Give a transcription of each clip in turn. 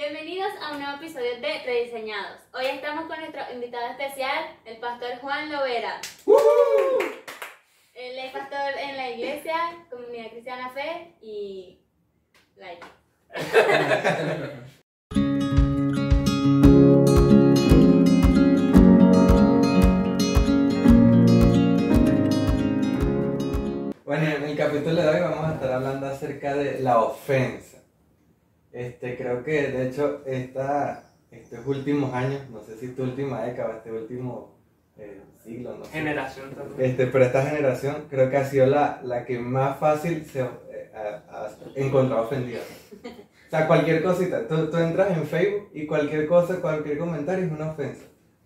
Bienvenidos a un nuevo episodio de Rediseñados. Hoy estamos con nuestro invitado especial, el pastor Juan Lovera. Él es pastor en la iglesia, Comunidad Cristiana Fe y like. Bueno, en el capítulo de hoy vamos a estar hablando acerca de la ofensa. Este, creo que de hecho esta, estos últimos años, no sé si esta última década, este último eh, siglo, no sé. Generación también. Este, pero esta generación creo que ha sido la, la que más fácil se eh, ha, ha encontrado ofendida. O sea, cualquier cosita, tú, tú entras en Facebook y cualquier cosa, cualquier comentario es una ofensa.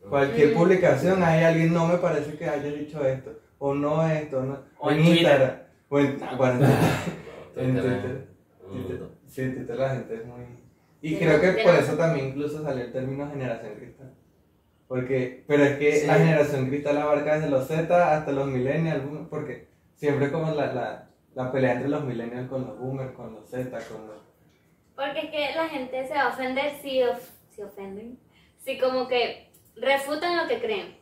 Cualquier Mm. publicación, hay alguien, no me parece que haya dicho esto, o no esto, no. O en Twitter. Instagram, o en, bueno, en Twitter Twitter. es un mundo. Sí, Twitter la gente es muy... Y creo que por eso también incluso salió el término generación cristal. Porque, pero es que Sí. la generación cristal abarca desde los Z hasta los millennials, porque siempre como la, la, la pelea entre los millennials con los boomers, con los Z, con los... Porque es que la gente se va a ofender si, of- si ofenden, si como que refutan lo que creen.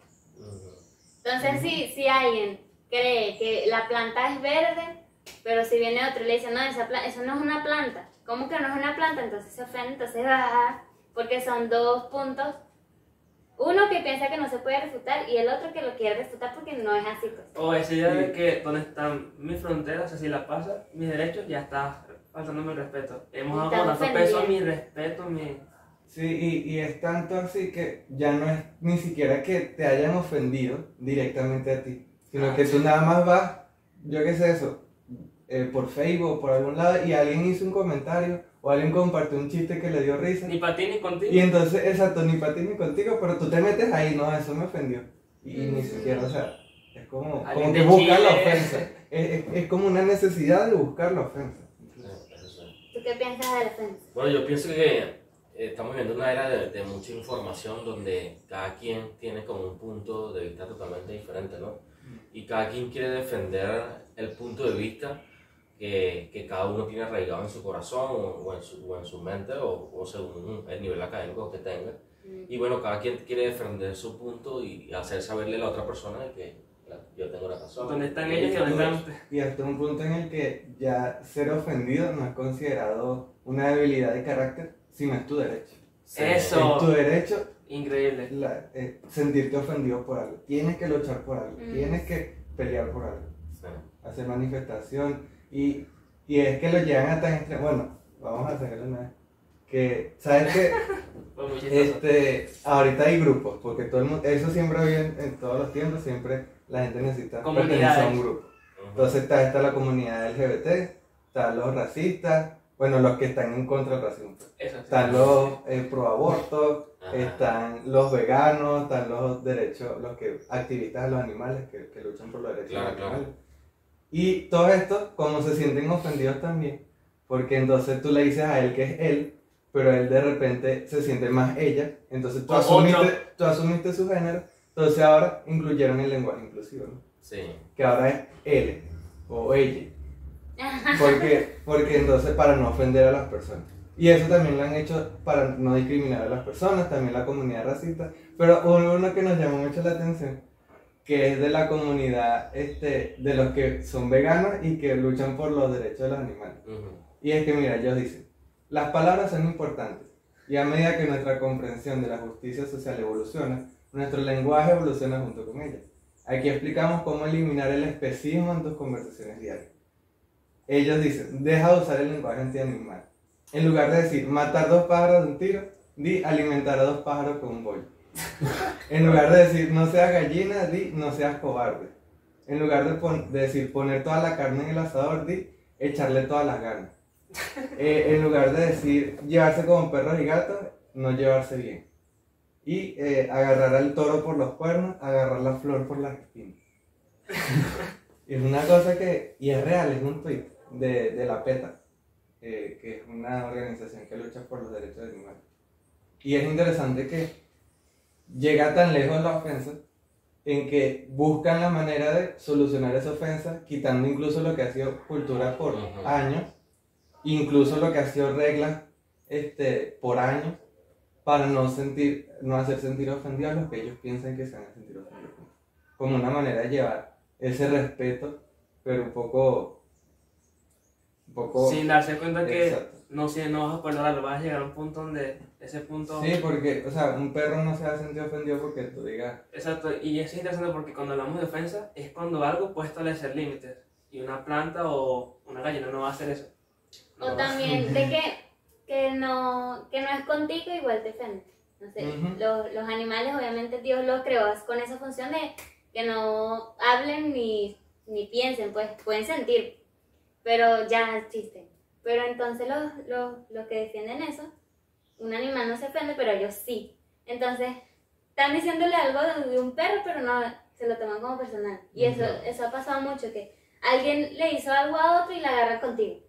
Entonces, si, si alguien cree que la planta es verde, pero si viene otro y le dice, no, esa pla- eso no es una planta, ¿cómo que no es una planta? Entonces se ofende, entonces baja, porque son dos puntos. Uno que piensa que no se puede refutar y el otro que lo quiere refutar porque no es así. Pues. O esa idea de que donde están mis fronteras, o sea, si las pasa, mis derechos, ya está faltándome el respeto. Hemos dado tanto peso a mi respeto, mi... Sí, y, y es tanto así que ya no es ni siquiera que te hayan ofendido directamente a ti, sino Ah, que tú sí. nada más vas, yo qué sé eso, eh, por Facebook o por algún lado y alguien hizo un comentario o alguien compartió un chiste que le dio risa. Ni para ti ni contigo. Y entonces, exacto, ni para ti ni contigo, pero tú te metes ahí, no, eso me ofendió. Y, y ni Mm. siquiera, o sea, es como, como que buscar la ofensa. Es, es- es como una necesidad de buscar la ofensa. ¿Tú qué piensas de la ofensa? Bueno, yo pienso que eh, estamos viviendo una era de, de mucha información donde cada quien tiene como un punto de vista totalmente diferente, ¿no? Y cada quien quiere defender el punto de vista que, que cada uno tiene arraigado en su corazón o, o en, su, o en su mente o, o según el nivel académico que tenga. Y bueno, cada quien quiere defender su punto y hacer saberle a la otra persona de que "Mira, yo tengo la razón. ¿Dónde están ellos y dónde están no". ustedes? Y hasta un punto en el que ya ser ofendido no es considerado una debilidad de carácter, sino es tu derecho. Sí. Eso. Es tu derecho Increíble. la- eh, sentirte ofendido por algo. Tienes que luchar por algo, Mm. tienes que pelear por algo. Sí. hacer manifestación y, y es que lo llevan a tan extremo. Bueno, vamos a hacerlo una vez. Que, ¿sabes chistoso. Este, ahorita hay grupos, porque todo el mundo, eso siempre ha habido en, en todos los tiempos, siempre la gente necesita pertenecer a un grupo. Entonces está, está la comunidad LGBT, están los racistas, bueno, los que están en contra del racismo. sí. Están los eh, pro aborto, Ajá. están los veganos, están los derechos, los que activistas de los animales que, que luchan por los derechos Claro, de los claro. animales. Y todo esto, como se sienten ofendidos también, porque entonces tú le dices a él que es él, pero él de repente se siente más ella, entonces tú asumiste, tú asumiste su género, entonces ahora incluyeron el lenguaje inclusivo, ¿no? Sí. que ahora es él o ella. Porque, porque entonces para no ofender a las personas. Y eso también lo han hecho para no discriminar a las personas, también la comunidad racista. Pero hubo uno que nos llamó mucho la atención, que es de la comunidad este, de los que son veganos y que luchan por los derechos de los animales. Y es que, mira, ellos dicen, las palabras son importantes y a medida que nuestra comprensión de la justicia social evoluciona, nuestro lenguaje evoluciona junto con ella. Aquí explicamos cómo eliminar el especismo en tus conversaciones diarias. Ellos dicen, deja de usar el lenguaje antianimal. En lugar de decir, matar dos pájaros de un tiro, di alimentar a dos pájaros con un bollo. En lugar de decir, no seas gallina, di, no seas cobarde. En lugar de, pon- de decir, poner toda la carne en el asador, di, echarle todas las ganas. Eh, en lugar de decir, llevarse como perros y gatos, no llevarse bien. Y eh, agarrar al toro por los cuernos, agarrar la flor por las espinas. es una cosa que, y es real, es un tweet de, de la PETA, eh, que es una organización que lucha por los derechos de animales. Y es interesante que llega tan lejos la ofensa en que buscan la manera de solucionar esa ofensa, quitando incluso lo que ha sido cultura por años, incluso lo que ha sido reglas este, por años para no sentir, no hacer sentir ofendidos a los que ellos piensan que se van a sentir ofendidos. Como una manera de llevar ese respeto, pero un poco, un poco. Sin darse cuenta que Exacto. no, si no vas a perdonarlo, vas a llegar a un punto donde ese punto... Sí, porque, o sea, un perro no se va a sentir ofendido porque tú digas, Exacto, y eso es interesante porque cuando hablamos de ofensa es cuando algo puede establecer límites y una planta o una gallina no va a hacer eso. No O también de que, que, no, que no es contigo, igual te ofende. No sé, Ujú. los, los animales obviamente Dios los creó con esa función de que no hablen ni, ni piensen, pues pueden sentir, pero ya existen. Pero entonces los, los, los que defienden eso, un animal no se ofende, pero ellos sí. Entonces, están diciéndole algo de, de un perro, pero no se lo toman como personal. Y eso, Ujú. eso ha pasado mucho, que alguien le hizo algo a otro y la agarra contigo.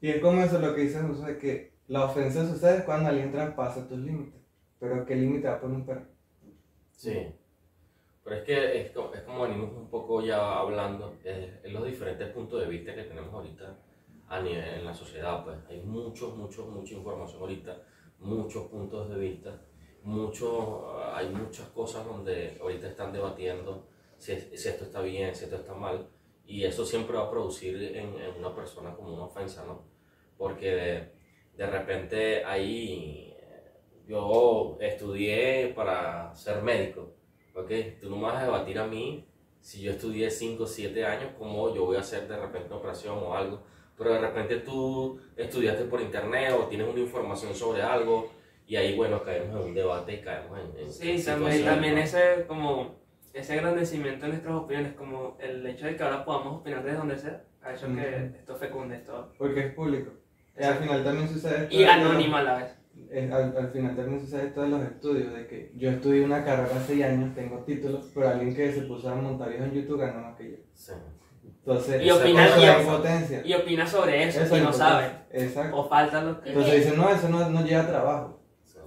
y es como eso lo que dice Jesús, de que la ofensa sucede cuando alguien traspasa tus límites. Pero ¿qué límite va a poner un perro? Sí. Pero es que es como, es como venimos un poco ya hablando, eh, en los diferentes puntos de vista que tenemos ahorita a nivel, en la sociedad, pues hay muchos, muchos, mucha información ahorita, muchos puntos de vista, mucho, hay muchas cosas donde ahorita están debatiendo si, si esto está bien, si esto está mal, y eso siempre va a producir en, una persona como una ofensa, ¿no? Porque de, repente ahí yo estudié para ser médico, ¿ok? Tú no me vas a debatir a mí si yo estudié 5 o 7 años, cómo yo voy a hacer de repente una operación o algo, pero de repente tú estudiaste por internet o tienes una información sobre algo y ahí, bueno, caemos en un debate y caemos en... en Sí, también, situaciones, también ¿no? ese como ese engrandecimiento de nuestras opiniones, como el hecho de que ahora podamos opinar desde donde sea, ha hecho que esto fecunde esto. Porque es público. Y al final también sucede esto Y anónima a la vez. eh, al, al final también sucede esto de los estudios, de que yo estudié una carrera hace años, tengo títulos, pero alguien que se puso a montar videos en YouTube gana más que yo. Sí. Entonces, Y eso opina- es y la op- impotencia. Y opina sobre eso, Eso y no impotencia. sabe. Exacto. O falta lo que... Entonces dicen, no, eso no, no lleva trabajo. sí.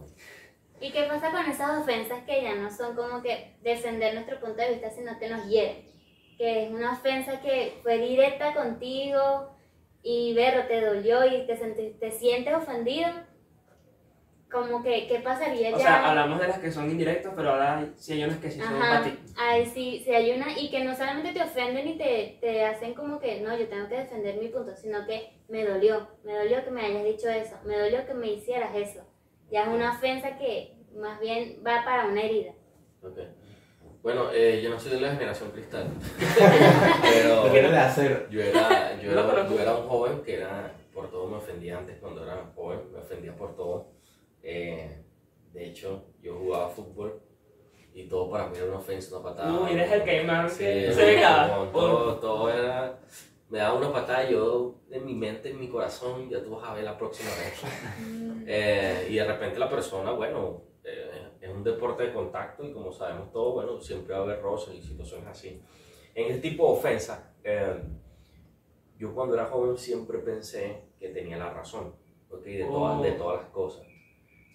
¿Y qué pasa con esas ofensas que ya no son como que defender nuestro punto de vista, sino que nos hieren? Que es una ofensa que fue directa contigo y ver, te dolió y te, te sientes ofendido. Como que, ¿qué pasaría O ya? sea, hablamos de las que son indirectas, pero ahora sí hay unas que sí son para Ajá, ti. ay, sí, sí hay una y que no solamente te ofenden y te, te hacen como que no, yo tengo que defender mi punto, sino que me dolió, me dolió que me hayas dicho eso, me dolió que me hicieras eso. Ya es una ofensa que más bien va para una herida. Ok. Bueno, eh, yo no soy de la generación cristal, pero Porque era de acero. yo era, yo, era, yo era un joven que era, por todo me ofendía antes cuando era joven, me ofendía por todo. Eh, de hecho, yo jugaba fútbol y todo para mí era una ofensa, una patada. Uy, eres el más Sí, que se venga. todo, todo era, me daba una patada y yo en mi mente, en mi corazón, ya tú vas a ver la próxima vez. Eh, y de repente la persona, bueno, eh, es un deporte de contacto y como sabemos todos, bueno, siempre va a haber roces y situaciones así. En este tipo de ofensa, eh, yo cuando era joven siempre pensé que tenía la razón, ¿ok? De, todas, Oh. de todas las cosas.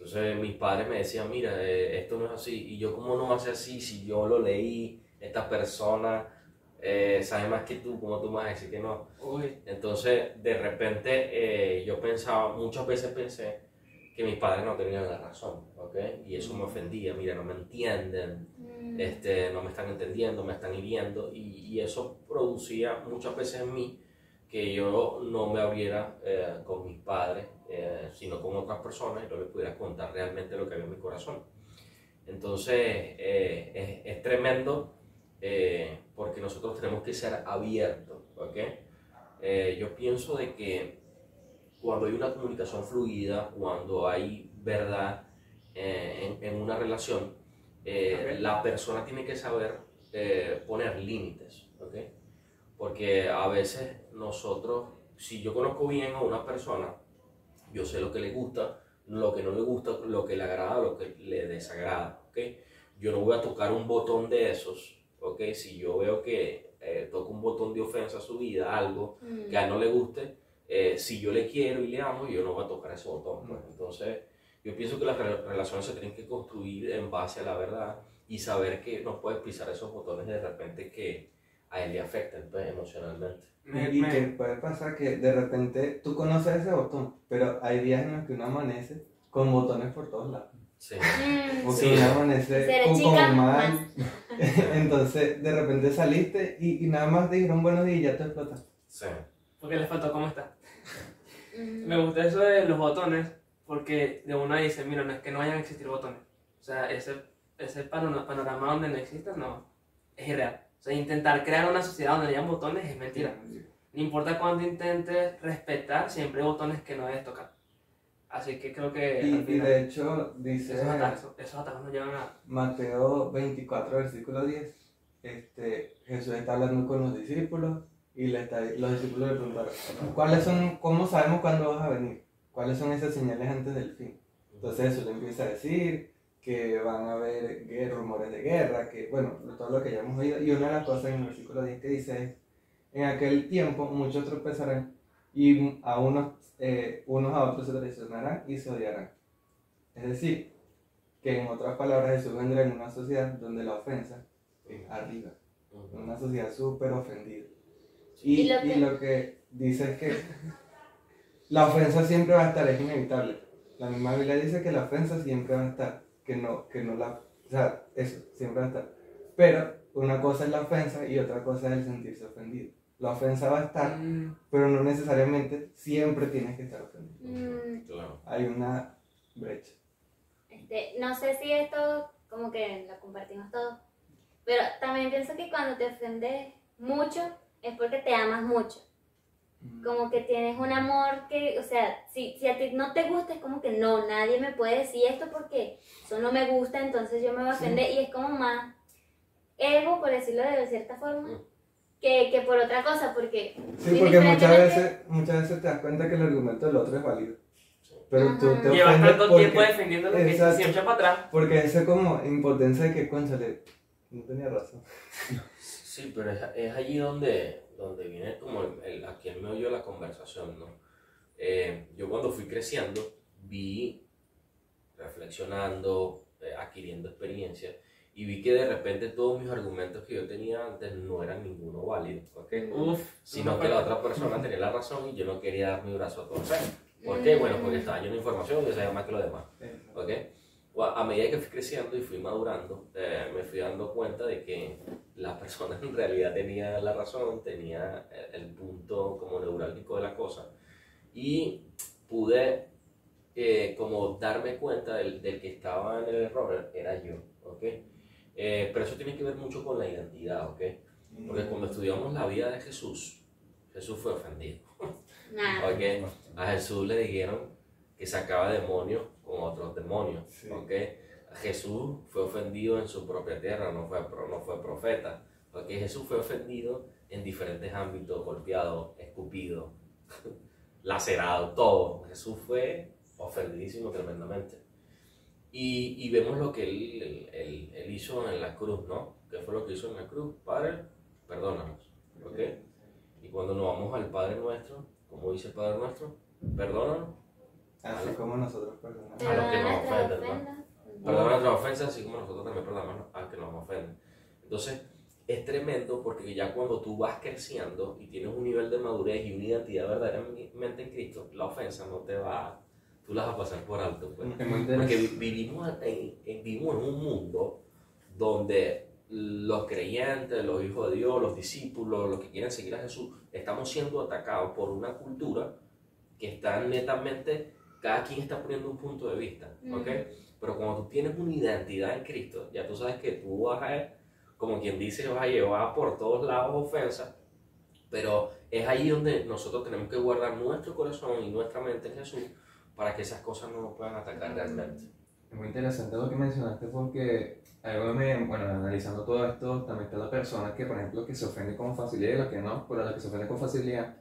Entonces mis padres me decían, mira, eh, esto no es así. Y yo, ¿cómo no va a ser así si yo lo leí? Esta persona eh, sabe más que tú, ¿cómo tú me vas a decir que no? Uy, Entonces, de repente, eh, yo pensaba, muchas veces pensé que mis padres no tenían la razón, ¿ok? Y eso me ofendía, mira, no me entienden, Mm. este, no me están entendiendo, me están hiriendo, y, y eso producía muchas veces en mí que yo no me abriera eh, con mis padres, eh, sino con otras personas y no les pudiera contar realmente lo que había en mi corazón. Entonces, eh, es, es tremendo eh, porque nosotros tenemos que ser abiertos, ¿ok? Eh, yo pienso de que cuando hay una comunicación fluida, cuando hay verdad eh, en, en una relación, la persona tiene que saber poner límites, ¿ok? Porque a veces nosotros, si yo conozco bien a una persona, yo sé lo que le gusta, lo que no le gusta, lo que le agrada, lo que le desagrada, ¿ok? Yo no voy a tocar un botón de esos, ¿ok? Si yo veo que eh, toco un botón de ofensa a su vida, algo Mm. que a él no le guste, eh, si yo le quiero y le amo, yo no voy a tocar ese botón. Pues. Entonces, yo pienso que las re- relaciones se tienen que construir en base a la verdad y saber que no puedes pisar esos botones de repente que a él le afecten pues, emocionalmente. Me- y me- que puede pasar que de repente tú conoces ese botón, pero hay días en los que uno amanece con botones por todos lados. Sí. Mm, O que Sí. uno amanece como más. mal. Entonces, de repente saliste y, y nada más te dijeron buenos días y ya te explotas. Sí. Porque le faltó cómo está. mm. Me gusta eso de los botones, porque de una dice, mira, no es que no vayan a existir botones. O sea, ese, ese pano- panorama donde no existen, no, es irreal. O sea, intentar crear una sociedad donde hayan botones es mentira. No importa cuánto intentes respetar, siempre hay botones que no debes tocar. Así que creo que Y, al y final, de hecho, dice esos, atajos, esos nos llevan a... Mateo 24, versículo 10, este, Jesús está hablando con los discípulos y le está, los discípulos le preguntaron, ¿cuáles son, cómo sabemos cuándo vas a venir? ¿Cuáles son esas señales antes del fin? Entonces Jesús le empieza a decir que van a haber rumores de guerra, que bueno, todo lo que ya hemos oído. Y una de las cosas en el versículo 10 que dice es, en aquel tiempo muchos tropezarán y a unos, eh, unos a otros se traicionarán y se odiarán. Es decir, que en otras palabras Jesús vendrá en una sociedad donde la ofensa es arriba, en una sociedad súper ofendida. Y, Y lo que- y lo que dice es que la ofensa siempre va a estar, es inevitable. La misma Biblia dice que la ofensa siempre va a estar, que no, que no la, o sea, eso, siempre va a estar. Pero una cosa es la ofensa y otra cosa es el sentirse ofendido. La ofensa va a estar, Mm, pero no necesariamente siempre tienes que estar ofendido. Mm, Claro. Hay una brecha. Este, no sé si esto como que lo compartimos todos, pero también pienso que cuando te ofendes mucho es porque te amas mucho. Como que tienes un amor que, o sea, si, si a ti no te gusta, es como que no, nadie me puede decir esto porque eso no me gusta, entonces yo me voy a Sí. ofender y es como más ego, por decirlo de cierta forma, Mm. que, que por otra cosa, porque Sí, porque muchas veces, muchas veces te das cuenta que el argumento del otro es válido. Pero tú Ajá. te Llevas tanto porque, tiempo defendiendo lo que Exacto. siempre para atrás. porque ese como impotencia de que, conchale, no tenía razón. Sí, pero es, es allí donde, donde viene como el, el- aquí el meollo de la conversación, ¿no? Eh, yo cuando fui creciendo vi, reflexionando, eh, adquiriendo experiencia, y vi que de repente todos mis argumentos que yo tenía antes no eran ninguno válido. Uf, Sino que la otra persona tenía la razón y yo no quería dar mi brazo a torcer. ¿Por qué? Bueno, porque estaba lleno de información y yo sabía más que los demás. ¿ok? O A a medida que fui creciendo y fui madurando, eh, me fui dando cuenta de que la persona en realidad tenía la razón, tenía eh, el punto como neurálgico de la cosa y pude eh, como darme cuenta del, del que estaba en el error era yo, ¿ok? Eh, pero eso tiene que ver mucho con la identidad, ¿ok? Porque cuando estudiamos la vida de Jesús, Jesús fue ofendido. Nada. ¿ok? A Jesús le dijeron que sacaba demonios con otros demonios. Sí. ¿ok? Jesús fue ofendido en su propia tierra, no fue, no fue profeta. ¿ok? Jesús fue ofendido en diferentes ámbitos, golpeado, escupido, lacerado, todo. Jesús fue ofendidísimo tremendamente. Y, y vemos lo que él, él- él- él hizo en la cruz, ¿no? ¿Qué fue lo que hizo en la cruz? Padre, perdónanos. ¿ok? Y cuando nos vamos al Padre nuestro, como dice el Padre nuestro, perdónanos. Así como nosotros perdonamos. A los que nos ofenden, ¿no? Perdona nuestras ofensas, así como nosotros también perdonamos a que nos ofenden. Entonces, es tremendo porque ya cuando tú vas creciendo y tienes un nivel de madurez y una identidad verdaderamente en Cristo, la ofensa no te va, tú las vas a pasar por alto. pues. Porque vivimos en, en- vivimos en un mundo donde los creyentes, los hijos de Dios, los discípulos, los que quieren seguir a Jesús, estamos siendo atacados por una cultura que está netamente, cada quien está poniendo un punto de vista, ¿ok? Pero cuando tú tienes una identidad en Cristo, ya tú sabes que tú vas a, como quien dice, vas a llevar por todos lados ofensas, pero es ahí donde nosotros tenemos que guardar nuestro corazón y nuestra mente en Jesús para que esas cosas no nos puedan atacar realmente. Es muy interesante lo que mencionaste porque algo me, bueno, analizando todo esto, también está la persona que, por ejemplo, que se ofende con facilidad y la que no, pero la que se ofende con facilidad,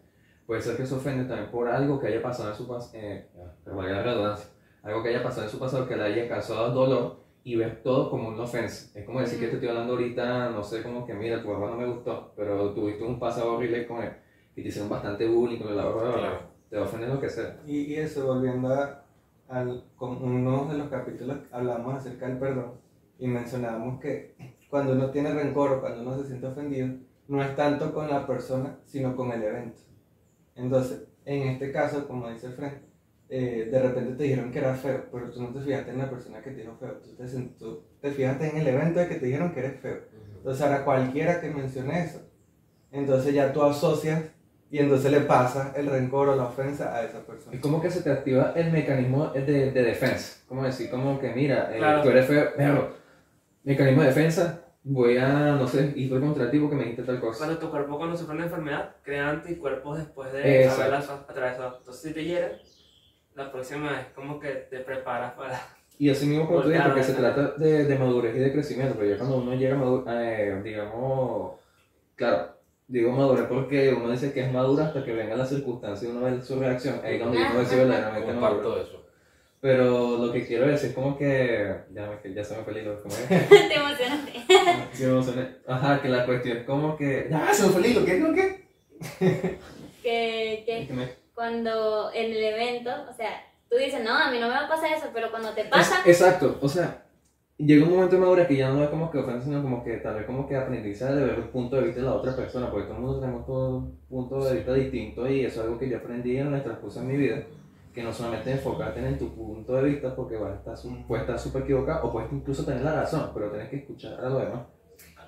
puede ser que se ofende también por algo que haya pasado en su pasado, eh, pero valga la redundancia, algo que haya pasado en su pasado que le haya causado dolor y ves todo como una ofensa. Es como decir que te estoy hablando ahorita, no sé, como que mira, tu papá no me gustó, pero tuviste un pasado horrible con él y te hicieron bastante bullying, con la bla, bla, bla, te va a ofender lo que sea. Y, y eso, volviendo a, al, con uno de los capítulos, hablamos acerca del perdón y mencionábamos que cuando uno tiene rencor o cuando uno se siente ofendido, no es tanto con la persona, sino con el evento. Entonces, en este caso, como dice Fred, eh, de repente te dijeron que era feo, pero tú no te fijaste en la persona que te dijo feo, tú te, tú te fijaste en el evento de que te dijeron que eres feo. Entonces, ahora cualquiera que mencione eso, entonces ya tú asocias y entonces le pasas el rencor o la ofensa a esa persona. Es como que se te activa el mecanismo de, de defensa. Como decir, como que mira, eh, Claro. tú eres feo, pero mecanismo de defensa, voy a, no sé, ir contra ti porque me dijiste tal cosa. Cuando tu cuerpo cuando sufre una enfermedad, crea anticuerpos después de haberla atravesado. Entonces si te hieren, la próxima es como que te preparas para... Y así mismo como tú dices, porque se trata de, de madurez y de crecimiento, pero ya cuando uno llega a eh, digamos, claro, digo madurez porque uno dice que es madura hasta que venga la circunstancia y uno ve su reacción, ahí es donde uno dice verdaderamente maduro. Eso. Pero lo que quiero decir es como que, ya, me, ya se me fue el hilo, ¿cómo es? Te emocionaste. Sí, me emocioné. Ajá, que la cuestión es como que, ya, se me fue el hilo, ¿qué, qué? Que, que Que me- cuando en el evento, o sea, tú dices, no, a mí no me va a pasar eso, pero cuando te pasa, Es- exacto, o sea, llega un momento de madurez que ya no es como que ofensa, sino como que tal vez como que aprendizaje de ver el punto de vista de la otra persona, porque todo el mundo tenemos todo un punto de vista distinto y eso es algo que yo aprendí en el transcurso de mi vida, que no solamente enfocarte en tu punto de vista porque vas a estar, puedes estar súper equivocado o puedes incluso tener la razón, pero tienes que escuchar a lo demás.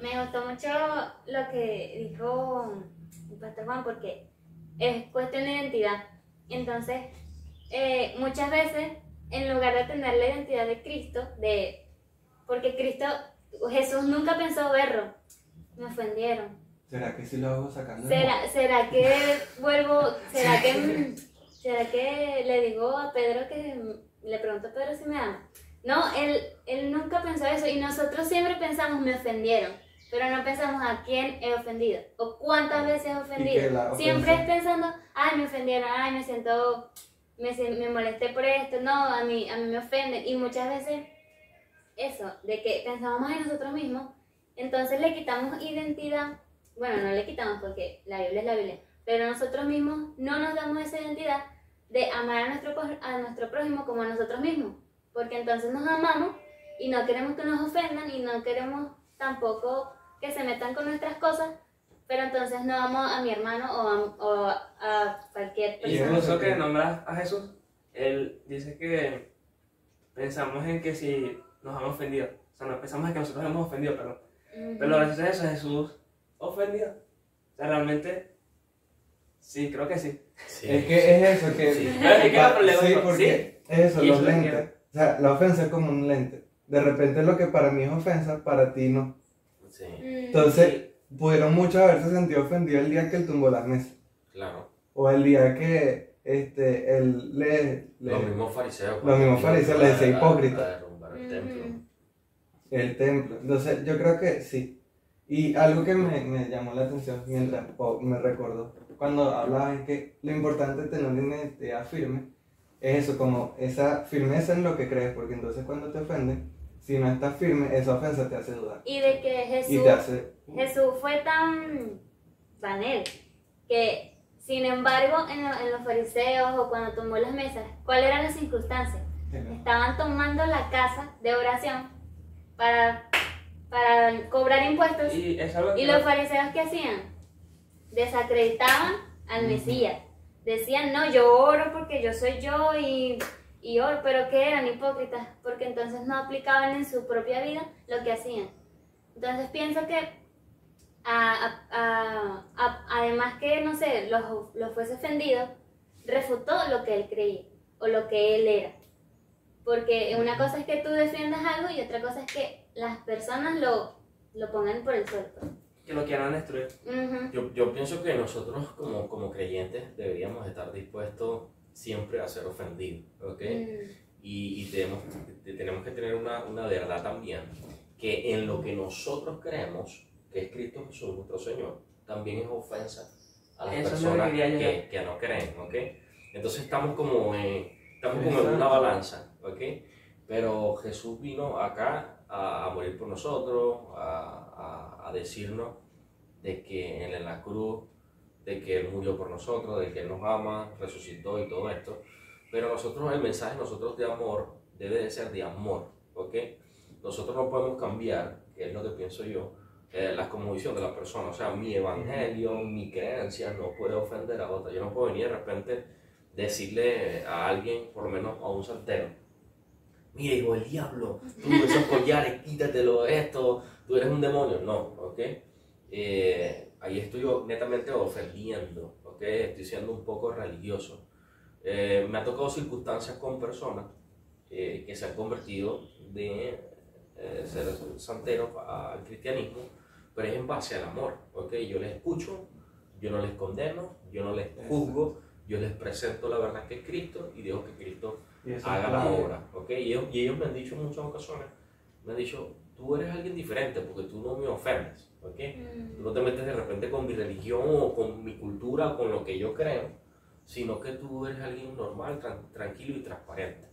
me gustó mucho lo que dijo el pastor Juan porque es cuestión de identidad. Entonces, eh, muchas veces, en lugar de tener la identidad de Cristo, de porque Cristo, Jesús nunca pensó berro, me ofendieron. ¿Será que sí lo hago sacando? ¿Será, será que vuelvo, será que, será que le digo a Pedro que le pregunto a Pedro si me ama? No, él, él nunca pensó eso y nosotros siempre pensamos me ofendieron, pero no pensamos a quién he ofendido o cuántas veces he ofendido. Siempre es pensando, ay, me ofendieron, ay, me siento, me, me molesté por esto, no, a mí, a mí me ofenden y muchas veces eso, de que pensamos más en nosotros mismos, entonces le quitamos identidad bueno, no le quitamos porque la Biblia es la Biblia, pero nosotros mismos no nos damos esa identidad de amar a nuestro, a nuestro prójimo como a nosotros mismos, porque entonces nos amamos y no queremos que nos ofendan y no queremos tampoco que se metan con nuestras cosas, pero entonces no amo a mi hermano o a, o a cualquier Y persona. Incluso que nombras a Jesús, él dice que pensamos en que si nos han ofendido, o sea, no pensamos en que nosotros hemos ofendido, pero, Ujú. pero gracias a eso Jesús ofendió. O sea, realmente, sí, creo que sí. Sí. Es que es eso, que... Sí. Es que el problema sí, es- porque es eso, Y los lentes. O sea, la ofensa es como un lente. De repente lo que para mí es ofensa, para ti no. Sí, Entonces, pudieron muchos haberse sentido ofendidos el día que él tumbó las mesas. claro. O el día que este, él le... le- Los mismos fariseos. Los mismos fariseos le decía hipócrita. a derrumbar el templo. Ujú. el templo. Entonces, yo creo que sí. Y algo que me, me llamó la atención mientras o me recordó cuando hablaba es que lo importante de tener una identidad firme es eso, como esa firmeza en lo que crees, porque entonces cuando te ofenden, si no estás firme, esa ofensa te hace dudar. Y de que Y Jesús te hace... Jesús fue tan, tan él, que sin embargo en, lo- en los fariseos o cuando tomó las mesas, ¿cuáles eran las circunstancias? Estaban tomando la casa de oración para, para cobrar impuestos Y es algo que... y los fariseos ¿qué hacían? Desacreditaban al Ujú. Mesías. Decían, no, yo oro porque yo soy yo y, y oro, pero que eran hipócritas, porque entonces no aplicaban en su propia vida lo que hacían. Entonces pienso que a- a- a- además que, no sé, los, los fuese ofendido, refutó lo que él creía o lo que él era. Porque una cosa es que tú defiendas algo y otra cosa es que las personas lo, lo pongan por el suelo. pues. Que lo quieran destruir. Ujú. Yo, yo pienso que nosotros como, como creyentes deberíamos estar dispuestos siempre a ser ofendidos, ¿ok? Mm. Y, y tenemos, te- tenemos que tener una, una verdad también, que en lo que nosotros creemos, que es Cristo Jesús, nuestro Señor, también es ofensa a las Eso personas que, que no creen, ¿ok? Entonces estamos como en, estamos como en una balanza, ¿ok? Pero Jesús vino acá a, a morir por nosotros, a, a- a decirnos de que en la cruz, de que Él murió por nosotros, de que Él nos ama, resucitó y todo esto. Pero nosotros, el mensaje nosotros de amor debe de ser de amor, ¿ok? Nosotros no podemos cambiar, que es lo que pienso yo, eh, la de la persona. O sea, mi evangelio, mi creencia no puede ofender a otra. Yo no puedo venir de repente decirle a alguien, por lo menos a un santero, mira, hijo del diablo, tú esos collares, quítatelo esto, tú eres un demonio. No, ¿ok? Eh, ahí estoy netamente ofendiendo, ¿ok? Estoy siendo un poco religioso. Eh, me ha tocado circunstancias con personas eh, que se han convertido de eh, ser santeros al cristianismo, pero es en base al amor, ¿ok? Yo les escucho, yo no les condeno, yo no les juzgo, yo les presento la verdad que es Cristo y dejo que Cristo haga la obra, ¿ok? Y ellos, y ellos me han dicho en muchas ocasiones, me han dicho, tú eres alguien diferente porque tú no me ofendes, ¿ok? Tú no te metes de repente con mi religión o con mi cultura o con lo que yo creo, sino que tú eres alguien normal, tran- tranquilo y transparente.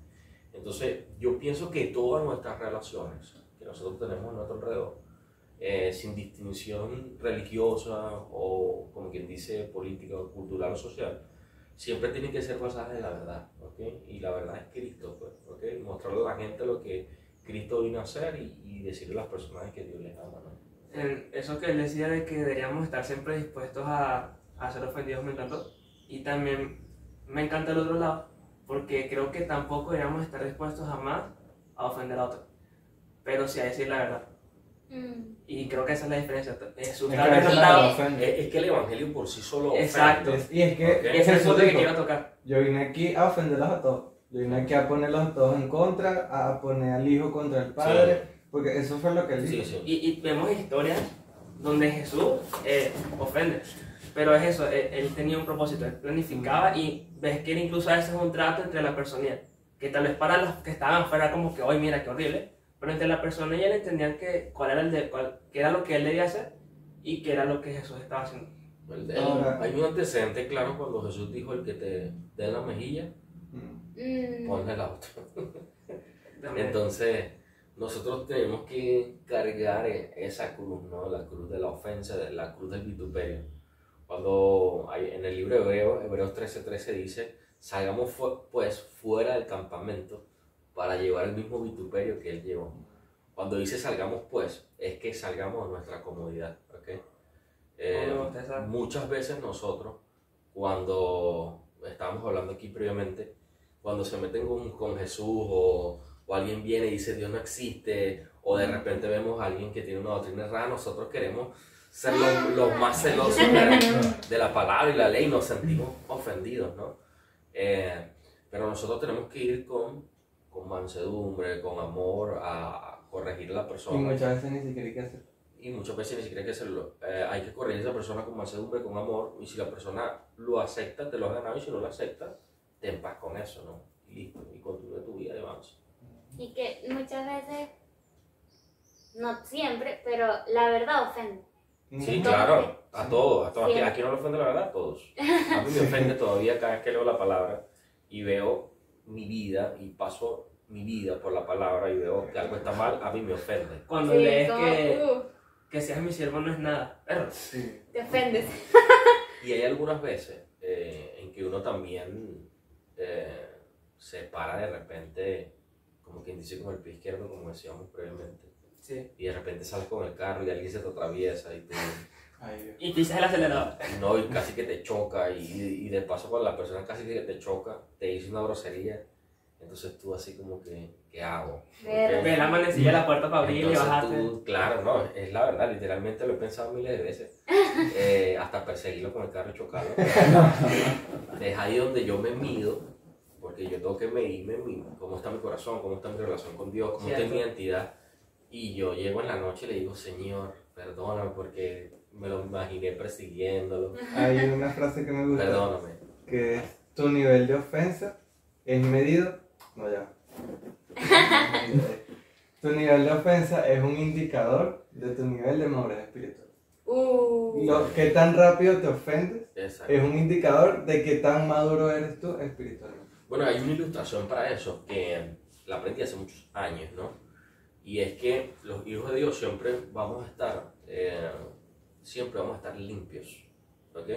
Entonces, yo pienso que todas nuestras relaciones que nosotros tenemos a nuestro alrededor, eh, sin distinción religiosa o, como quien dice, política, o cultural o social, siempre tienen que ser basadas en la verdad, ¿ok? Y la verdad es Cristo, pues, ¿ok? Mostrarle a la gente lo que Cristo vino a hacer y, y decirle a las personas que Dios les ama, ¿no? En eso que él decía de que deberíamos estar siempre dispuestos a, a ser ofendidos me encantó. Y también me encanta el otro lado, porque creo que tampoco deberíamos estar dispuestos jamás a ofender a otro, pero sí a decir la verdad. Mm. Y creo que esa es la diferencia. Jesús Es que es. Es, es que el Evangelio por sí solo ofende. Exacto. Es- Y es que Ok. Ese es el Jesús punto que quiero tocar. yo vine aquí a ofenderlos a todos. Yo vine aquí a ponerlos todos en contra, a poner al hijo contra el padre, porque eso fue lo que él Sí, dijo. sí. Y, y vemos historias donde Jesús eh, ofende. Pero es eso, él, él tenía un propósito, él planificaba y ves que incluso a veces un trato entre la persona y él. Que tal vez para los que estaban afuera como que, hoy mira qué horrible, pero entre la persona y él entendían que cuál era, el de, cuál, qué era lo que él debía hacer y qué era lo que Jesús estaba haciendo. El- el- Ahora- hay un antecedente claro cuando Jesús dijo el que te dé la mejilla, Mm. Ponle la otra. Entonces, nosotros tenemos que cargar e- esa cruz, ¿no? La cruz de la ofensa, la cruz del vituperio. Cuando hay, en el libro hebreo, Hebreos 13:13 dice, salgamos fu- pues fuera del campamento para llevar el mismo vituperio que él llevó. Cuando dice salgamos pues, es que salgamos de nuestra comodidad, ¿ok? Eh, muchas veces nosotros, cuando estábamos hablando aquí previamente, cuando se meten con, con Jesús o, o alguien viene y dice Dios no existe, o de repente vemos a alguien que tiene una doctrina errada, nosotros queremos ser los, los más celosos de, de la palabra y la ley, nos sentimos ofendidos, ¿no? Eh, pero nosotros tenemos que ir con, con mansedumbre, con amor, a, a corregir a la Y persona. muchas veces ni siquiera hay que hacer. Y muchas veces ni siquiera hay que hacerlo. Eh, hay que corregir a esa persona con mansedumbre, con amor. Y si la persona lo acepta, te lo has ganado. Y si no lo acepta, ten paz con eso, ¿no? Y listo. Y continúa tu vida y avanza. Y que muchas veces, no siempre, pero la verdad ofende. Sí, claro. A todos. A todos. Aquí, Sí. aquí no le ofende la verdad, a todos. A mí me ofende todavía cada vez que leo la palabra y veo mi vida y paso mi vida por la palabra y veo que algo está mal, a mí me ofende. Cuando Sí, lees como, que, uh, que seas mi siervo no es nada. Perro. Sí. te ofendes. Y hay algunas veces eh, en que uno también eh, se para de repente, como quien dice con el pie izquierdo, como decíamos previamente. Sí. Y de repente sales con el carro y alguien se te atraviesa y tú, Ay. Y pisas el acelerador. no, y casi que te choca y, y de paso cuando la persona casi que te choca, te dice una grosería. Entonces tú así como que, ¿qué hago? Ves la manecilla de la puerta para abrir y bajaste. tú, claro, no, es la verdad, literalmente lo he pensado miles de veces. Eh, hasta perseguirlo con el carro y chocarlo. Es ahí donde yo me mido, porque yo tengo que medirme mi- cómo está mi corazón, cómo está mi relación con Dios, cómo está mi identidad. Y yo llego en la noche y le digo, Señor, perdóname porque me lo imaginé persiguiéndolo. Hay una frase que me gusta, Perdóname. que es, tu nivel de ofensa es medido, no ya. tu nivel de ofensa es un indicador de tu nivel de madurez espiritual. Uh, Lo que tan rápido te ofendes Exacto. es un indicador de que tan maduro eres tú espiritualmente. Bueno, hay una ilustración para eso que la aprendí hace muchos años, ¿no? Y es que los hijos de Dios siempre vamos a estar, eh, siempre vamos a estar limpios, ¿ok?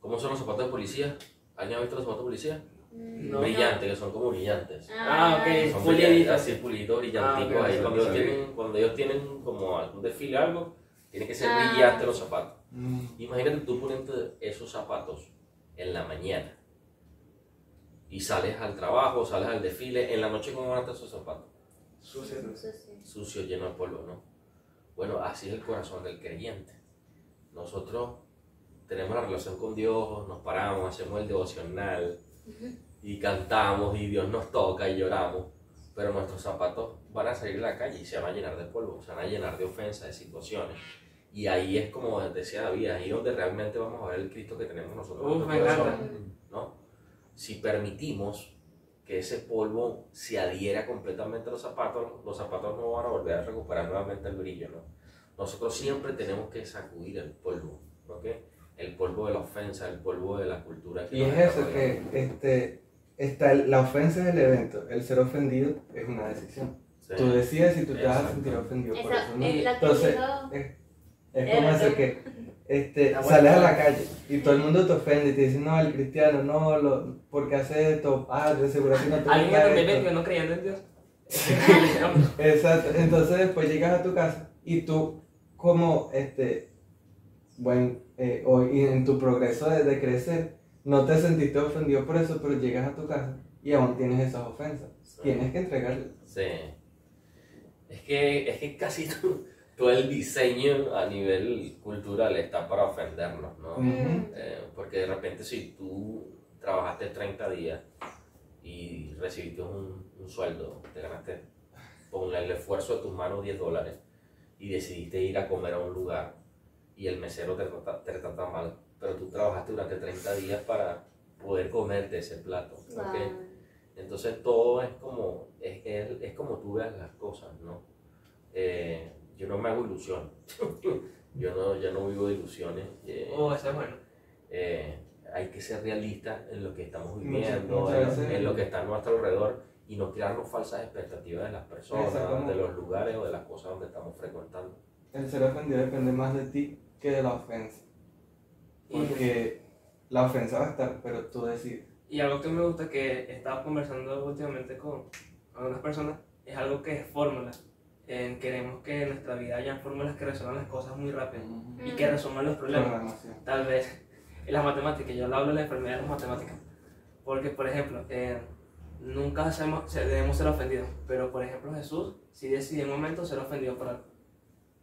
¿Cómo son los zapatos de policía? ¿Alguien ha visto los zapatos de policía? No. Brillantes, que son como brillantes. Ah, ok. Son Pulidito. brillantes, así pulidos, brillanticos Ah, ok, ahí. Cuando ellos, tienen, cuando ellos tienen como algún desfile algo, Tiene que ser Ah. brillante los zapatos. Mm. Imagínate tú poniendo esos zapatos en la mañana y sales al trabajo, sales al desfile, en la noche ¿cómo van a estar esos zapatos? Sucio. Sucio, lleno de polvo, ¿no? Bueno, así es el corazón del creyente. Nosotros tenemos la relación con Dios, nos paramos, hacemos el devocional y cantamos y Dios nos toca y lloramos, pero nuestros zapatos van a salir a la calle y se van a llenar de polvo, se van a llenar de ofensas, de situaciones. Y ahí es como decía David, ahí es donde realmente vamos a ver el Cristo que tenemos nosotros. en Uf, nuestro me corazón, encanta. ¿no? Si permitimos que ese polvo se adhiera completamente a los zapatos, los zapatos no van a volver a recuperar nuevamente el brillo, ¿no? Nosotros siempre tenemos que sacudir el polvo, ¿ok? El polvo de la ofensa, el polvo de la cultura. que Y es eso, que este, está el- la ofensa es el evento, el ser ofendido es una decisión. Sí. Tú decides si tú te vas a sentir ofendido por Eso no. es lo que Entonces, dijo. es, es como Era eso tú. que este, bueno. sales a la calle y todo el mundo te ofende y te dice, no, el cristiano, no, lo, porque hace esto? Ah, de seguro que no te Alguien gusta que esto". también no creyendo en Dios. Exacto, entonces después llegas a tu casa y tú como este, buen, eh, o- y en tu progreso de, de crecer, no te sentiste ofendido por eso, pero llegas a tu casa y aún tienes esas ofensas. Sí. Tienes que entregarle. Sí. Es que, es que casi todo, todo el diseño a nivel cultural está para ofendernos, ¿no? Eh, porque de repente si tú trabajaste 30 días y recibiste un, un sueldo, te ganaste con el esfuerzo de tus manos 10 dólares y decidiste ir a comer a un lugar y el mesero te trata, te trata mal, pero tú trabajaste durante 30 días para poder comerte ese plato. ¿ok? Wow. Entonces todo es como, es, es, es como tú veas las cosas, ¿no? Eh, yo no me hago ilusiones. yo, no, yo no vivo de ilusiones. eh, Oh, eso es bueno. eh, hay que ser realistas en lo que estamos Muchas- viviendo, muchas en, veces- en lo que está a nuestro alrededor y no crearnos falsas expectativas de las personas, de los lugares o de las cosas donde estamos frecuentando. El ser ofendido depende más de ti que de la ofensa. Y, Porque la ofensa va a estar, pero tú decides. y algo que me gusta que he estado conversando últimamente con algunas personas es algo que es fórmula. En, queremos que en nuestra vida hayan fórmulas que resuelvan las cosas muy rápido y que resuelvan los problemas. Programación. tal vez en las matemáticas, yo hablo de la enfermedad de las matemáticas, porque por ejemplo, eh, nunca hacemos, debemos ser ofendidos, pero por ejemplo Jesús sí decidió en un momento ser ofendido por algo.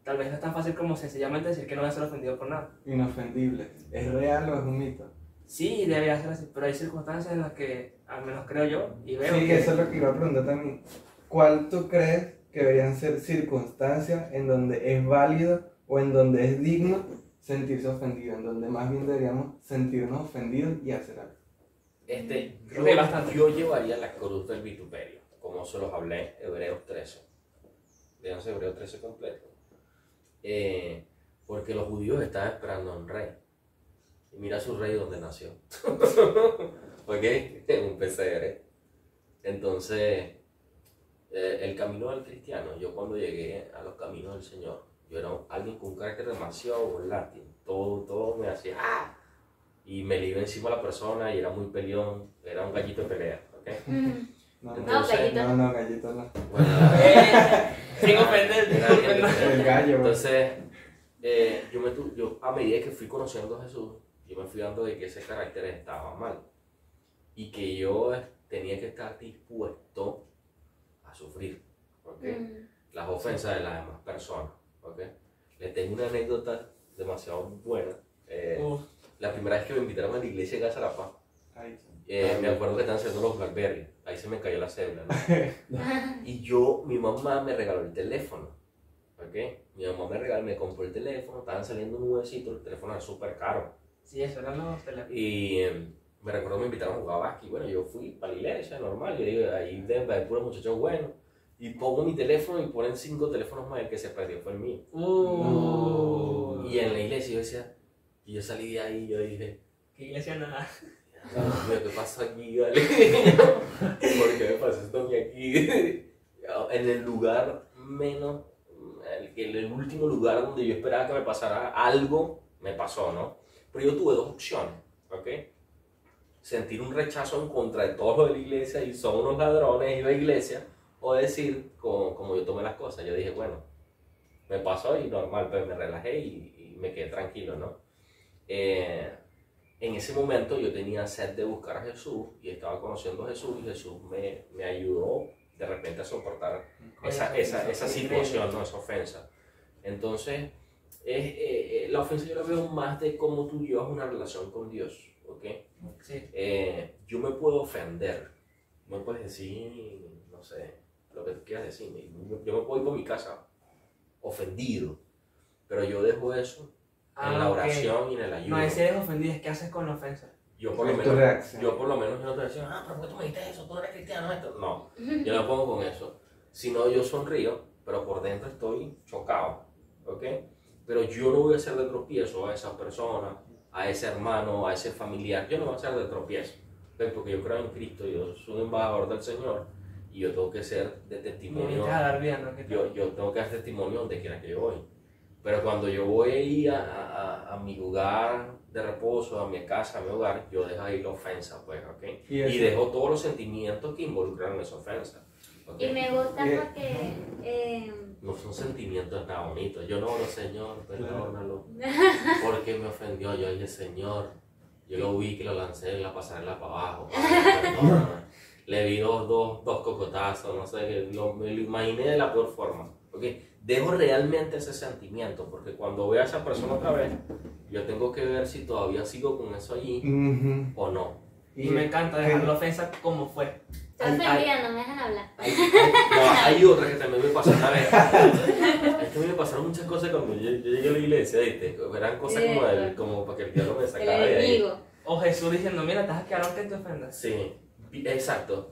Tal vez no es tan fácil como sencillamente decir que no voy a ser ofendido por nada. Inofendible. ¿Es real o es un mito? Sí, debería ser así, pero hay circunstancias en las que, al menos creo yo, y veo Sí, que eso es lo que iba a preguntar también. ¿Cuál tú crees que deberían ser circunstancias en donde es válido o en donde es digno sentirse ofendido? En donde más bien deberíamos sentirnos ofendidos y hacer algo. Este, Creo yo, hay bastante. yo llevaría la cruz del vituperio, como se los hablé, Hebreos 13. Véanse Hebreos 13 completo. Eh, porque los judíos estaban esperando a un rey. Y mira su rey donde nació. ¿Ok? En un pesebre. Entonces, eh, el camino del cristiano, yo cuando llegué a los caminos del Señor, yo era alguien con un carácter demasiado volátil. Todo, todo me hacía ¡ah! Y me le iba encima a la persona y era muy peleón, era un gallito de pelea. ¿ok? No, no, Entonces- gallito. no, no, gallito no. Bueno, Eh, sin ofender. El gallo, güey. Entonces, eh, yo, me tu- yo a medida que fui conociendo a Jesús, yo me fui dando de que ese carácter estaba mal y que yo tenía que estar dispuesto sufrir ¿ok? Mm. las ofensas de las demás personas. ¿ok? Les tengo una anécdota demasiado buena. Eh, la primera vez que me invitaron a la iglesia en Casa La Paz, eh, me acuerdo que estaban haciendo los Blackberry. Ahí se me cayó la cédula. ¿no? Y yo, mi mamá me regaló el teléfono. ¿Ok? Mi mamá me regaló, me compró el teléfono, estaban saliendo nuevecitos, el teléfono era súper caro. sí, eso eran los teléfonos. Y eh, me recuerdo me invitaron a jugar básquet. Bueno, yo fui para la iglesia, normal. Yo digo, ahí de, de puros muchachos buenos. Y pongo mi teléfono y ponen cinco teléfonos más. El que se perdió fue el mío. Y en la iglesia yo decía, y yo salí de ahí y yo dije, ¿Qué iglesia nada? Dios mío, ¿qué pasó aquí? vale? ¿Por qué me pasó esto aquí? En el lugar menos, que- el último lugar donde yo esperaba que me pasara algo, me pasó, ¿no? Pero yo tuve dos opciones, ¿ok? Sentir un rechazo en contra de todos los de la iglesia y son unos ladrones y la iglesia, o decir, como, como yo tomé las cosas, yo dije, bueno, me pasó y normal, pues me relajé y, y me quedé tranquilo, ¿no? Eh, en ese momento yo tenía sed de buscar a Jesús y estaba conociendo a Jesús y Jesús me, me ayudó de repente a soportar esa, esa, esa situación, ¿no? esa ofensa. Entonces, es, eh, eh, la ofensa yo la veo más de cómo tú llevas una relación con Dios, ¿ok? Sí. Eh, yo me puedo ofender, me puedes decir, no sé, lo que tú quieras decirme. Yo me puedo ir por mi casa ofendido, pero yo dejo eso en la Ah, oración y en el ayuno. No, es si eres ofendido, es que haces con la ofensa. Yo por lo menos, reacción. yo por lo menos yo no te decía, ah, pero ¿por qué tú me dijiste eso? Tú no eres cristiano, esto. No, yo no me pongo con eso. Sino yo sonrío, pero por dentro estoy chocado, ¿ok? Pero yo no voy a hacer de tropiezo a esa persona, a ese hermano, a ese familiar. Yo no voy a hacer de tropiezo, ¿ves? Porque yo creo en Cristo, yo soy un embajador del Señor y yo tengo que ser de Me testimonio. viniste a dar vida, ¿no? Yo, yo tengo que dar testimonio donde quiera que yo voy. Pero cuando yo voy ahí a, a, a mi lugar de reposo, a mi casa, a mi hogar, yo dejo ahí la ofensa, pues, ¿ok? Y Y, dejo todos los sentimientos que involucran esa ofensa. ¿ok? Y me gusta Eh. porque eh, No son sentimientos nada bonitos. Yo no oro, Señor, perdónalo. Porque me ofendió. Yo dije, Señor, yo lo vi que lo lancé en la pasarela para abajo. Padre, perdóname". Le vi dos, dos, dos cocotazos, no sé, que lo, me lo imaginé de la peor forma. ¿ok? Dejo realmente ese sentimiento, porque cuando veo a esa persona otra vez, yo tengo que ver si todavía sigo con eso allí o no. Y me encanta dejar la ofensa como fue. estoy ofendida, no me dejan hablar. Hay, no, hay otra que también me pasó una vez. Es que a mí me pasaron muchas cosas cuando yo, yo llegué a la iglesia, ¿viste? Eran cosas como, del- como para que el diablo me sacara de ahí. O Jesús diciendo, mira, estás aquí ahora que te ofendas. Sí, exacto.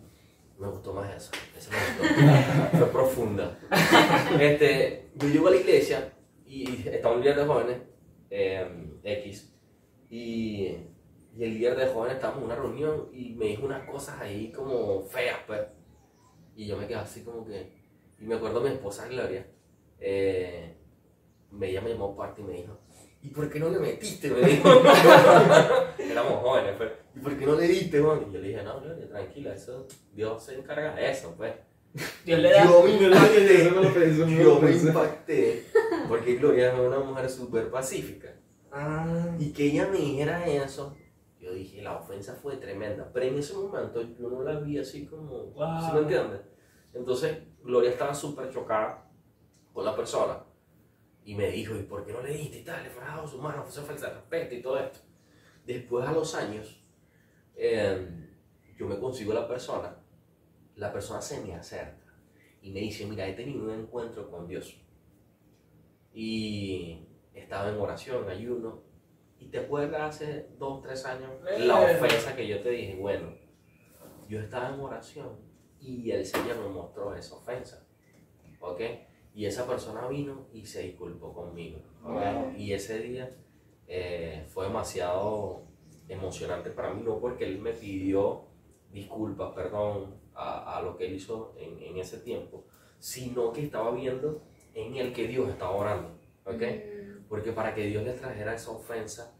Me gustó más eso. Eso me gustó. Fue profunda. Este, yo llego a la iglesia y está un líder de jóvenes, eh, X, y, y el líder de jóvenes estábamos en una reunión y me dijo unas cosas ahí como feas, pues. Y yo me quedé así como que. Y me acuerdo mi esposa Gloria, eh, me- ella me llamó aparte y me dijo, ¿y por qué no le metiste? Me dijo. Éramos jóvenes, pues. ¿Y por qué no le diste, Juan? Y yo le dije, no, Gloria, tranquila, eso, Dios se encarga de eso, pues. Dios le da. Yo me impacté, yo me impacté, porque Gloria es una mujer súper pacífica. Ah, Y que ella me dijera eso, dije, la ofensa fue tremenda. Pero en ese momento yo no la vi así como, Wow. ¿sí me entiendes? Entonces, Gloria estaba súper chocada con la persona. Y me dijo, ¿y por qué no le diste y tal? Le fue a su mano, fue falta de respeto y todo esto. Después, a los años, eh, yo me consigo la persona. La persona se me acerca y me dice, mira, he tenido un encuentro con Dios. Y estaba en oración, ayuno. ¿Y te acuerdas hace dos, tres años la Eh. ofensa que yo te dije? Bueno, yo estaba en oración y el Señor me mostró esa ofensa. ¿Ok? Y esa persona vino y se disculpó conmigo. Y ese día eh, fue demasiado emocionante para mí, no porque él me pidió disculpas, perdón, a, a lo que él hizo en, en ese tiempo, sino que estaba viendo en él que Dios estaba orando. ¿Ok? Mm, Porque para que Dios les trajera esa ofensa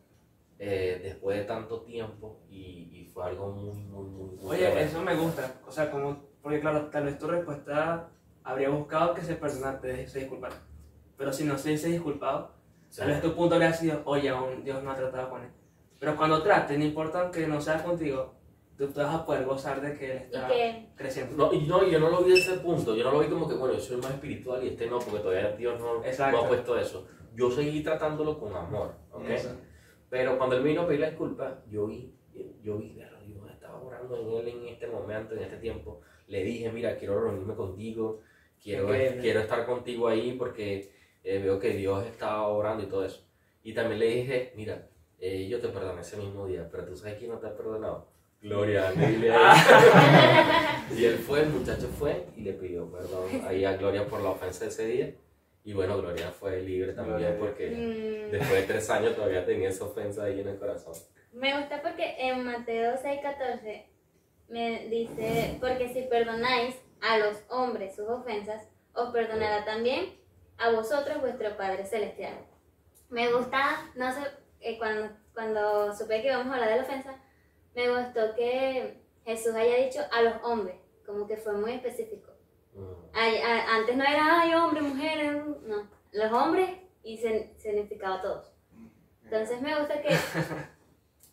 eh, después de tanto tiempo y, y fue algo muy, muy, muy, muy Oye, eso me gusta. O sea, como, porque claro, tal vez tu respuesta habría buscado que esa persona te se disculpara. Pero si no se dice disculpado, Sí. tal vez tu punto habría sido, oye, aún Dios no ha tratado con él. Pero cuando trate, no importa que no sea contigo, tú, tú vas a poder gozar de que él Y está que creciendo. No, y no, yo no lo vi desde ese punto, yo no lo vi como que, bueno, yo soy más espiritual y este no, porque todavía Dios no, no Exacto. ha puesto eso. Yo seguí tratándolo con amor, ¿ok? Eso. Pero cuando él vino a pedir la disculpa, yo vi, yo vi, claro, Dios estaba orando en él en este momento, en este tiempo. Le dije, mira, quiero reunirme contigo, quiero, quiero estar contigo ahí porque eh, veo que Dios está orando y todo eso. Y también le dije, mira, eh, yo te perdoné ese mismo día, pero tú sabes quién no te ha perdonado. Gloria, dile. Y él fue, el muchacho fue y le pidió perdón ahí a Gloria por la ofensa de ese día. Y bueno, Gloria fue libre también Gloria. porque mm, después de tres años todavía tenía esa ofensa ahí en el corazón. me gusta porque en Mateo 6:14 me dice, porque si perdonáis a los hombres sus ofensas, os perdonará también a vosotros vuestro Padre Celestial. Me gusta, no sé, eh, cuando, cuando supe que íbamos a hablar de la ofensa, me gustó que Jesús haya dicho a los hombres, como que fue muy específico. Ay, a- antes no era, ay, hombre, mujeres, no. los hombres y sen- significaba todos. Entonces me gusta que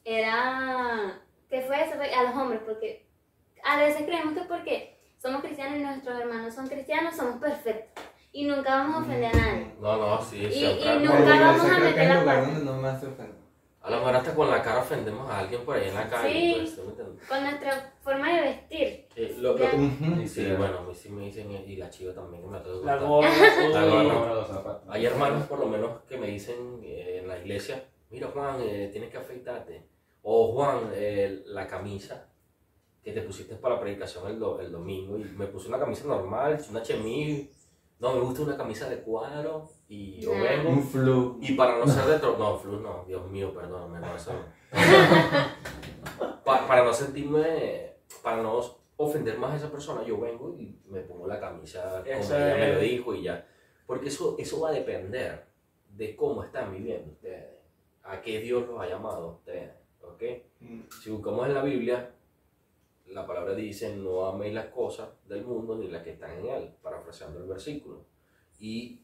era, que fue eso, fue a los hombres, porque a veces creemos que porque somos cristianos y nuestros hermanos son cristianos, somos perfectos y nunca vamos a ofender a nadie. No, no, sí, Y- y nunca vamos a meter la pata. no más se ofende. A lo mejor hasta con la cara ofendemos a alguien por ahí en la calle. Sí. pues, ¿sí me entiendes? Con nuestra forma de vestir. Eh, lo- lo- Ya. Ujú. y sí, bueno, a mí sí me dicen, y la chiva también que me la tengo que La gorra, La gorra. Hay hermanos por lo menos que me dicen eh, en la iglesia, mira Juan, eh, tienes que afeitarte. O Juan, eh, la camisa que te pusiste para la predicación el, do- el domingo y me puse una camisa normal, una chemise, no, me gusta una camisa de cuadro y yo vengo Un flu. y para no ser de no, flu no, Dios mío, perdóname, no, eso no. Pa- para no sentirme, para no ofender más a esa persona, yo vengo y me pongo la camisa como ella me lo dijo y ya. Porque eso, eso va a depender de cómo están viviendo ustedes, a qué Dios los ha llamado a ustedes, ¿ok? Mm. Si buscamos en la Biblia, la palabra dice, no améis las cosas del mundo ni las que están en él, parafraseando el versículo. Y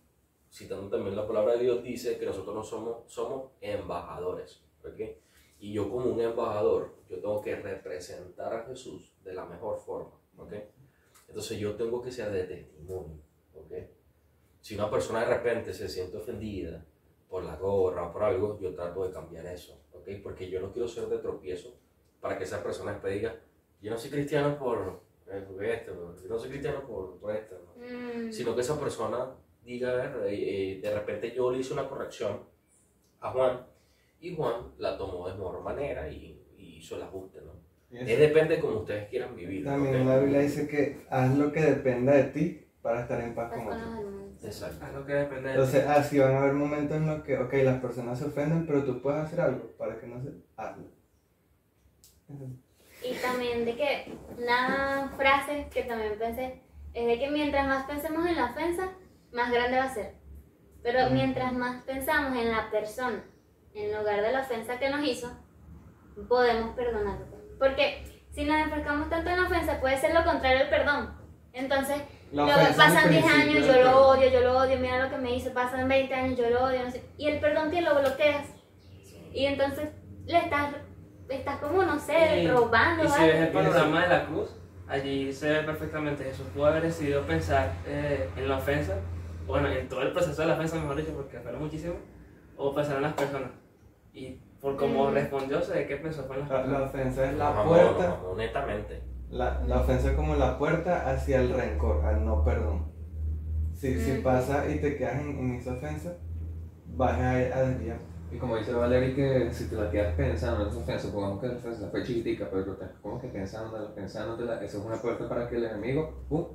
citando también la palabra de Dios, dice que nosotros no somos, somos embajadores, ¿ok? Y yo como un embajador, yo tengo que representar a Jesús de la mejor forma, ¿ok? Entonces yo tengo que ser de testimonio, ¿ok? Si una persona de repente se siente ofendida por la gorra o por algo, yo trato de cambiar eso, ¿ok? Porque yo no quiero ser de tropiezo para que esa persona después diga, yo no soy cristiano por eh, por esto, yo no soy cristiano por, por esto, ¿no? Mm. sino que esa persona diga, a ver, eh, eh, de repente yo le hice una corrección a Juan y Juan la tomó de mejor manera y, y hizo el ajuste, ¿no? Es depende de cómo ustedes quieran vivir. También ¿ok? la Biblia dice que haz lo que dependa de ti para estar en paz con otros. Exacto. Es lo que depende de ti. Entonces, así van a haber momentos en los que, ok, las personas se ofenden, pero tú puedes hacer algo para que no se... Hazlo. Y también de que una frase que también pensé es de que mientras más pensemos en la ofensa, más grande va a ser. Pero mientras más pensamos en la persona, en lugar de la ofensa que nos hizo, podemos perdonarlo. Porque si nos enfocamos tanto en la ofensa, puede ser lo contrario al perdón. Entonces, luego pasan 10 principio años, yo lo odio, yo lo odio, mira lo que me hizo, pasan 20 años, yo lo odio, no sé. Y el perdón que lo bloqueas. Y entonces le estás, estás como, no sé, Y- robando. Y si ves el panorama de la cruz, allí se ve perfectamente Jesús pudo haber decidido pensar eh, en la ofensa, bueno, en todo el proceso de la ofensa, mejor dicho, porque fueron muchísimos, o pensar en las personas. Y por cómo Mm. respondió, se ve que pensó fue en las La, la personas. ofensa es la puerta, netamente. la, la ofensa es como la puerta hacia el rencor, al no perdón. Si, si Ujú. pasa y te quedas en, en esa ofensa, vas a, a desviar. Y como dice Valerie, que si te la quedas pensando en esa ofensa, supongamos que la ofensa fue chiquitica, pero estás como que pensándola, pensándotela, eso es una puerta para que el enemigo pum,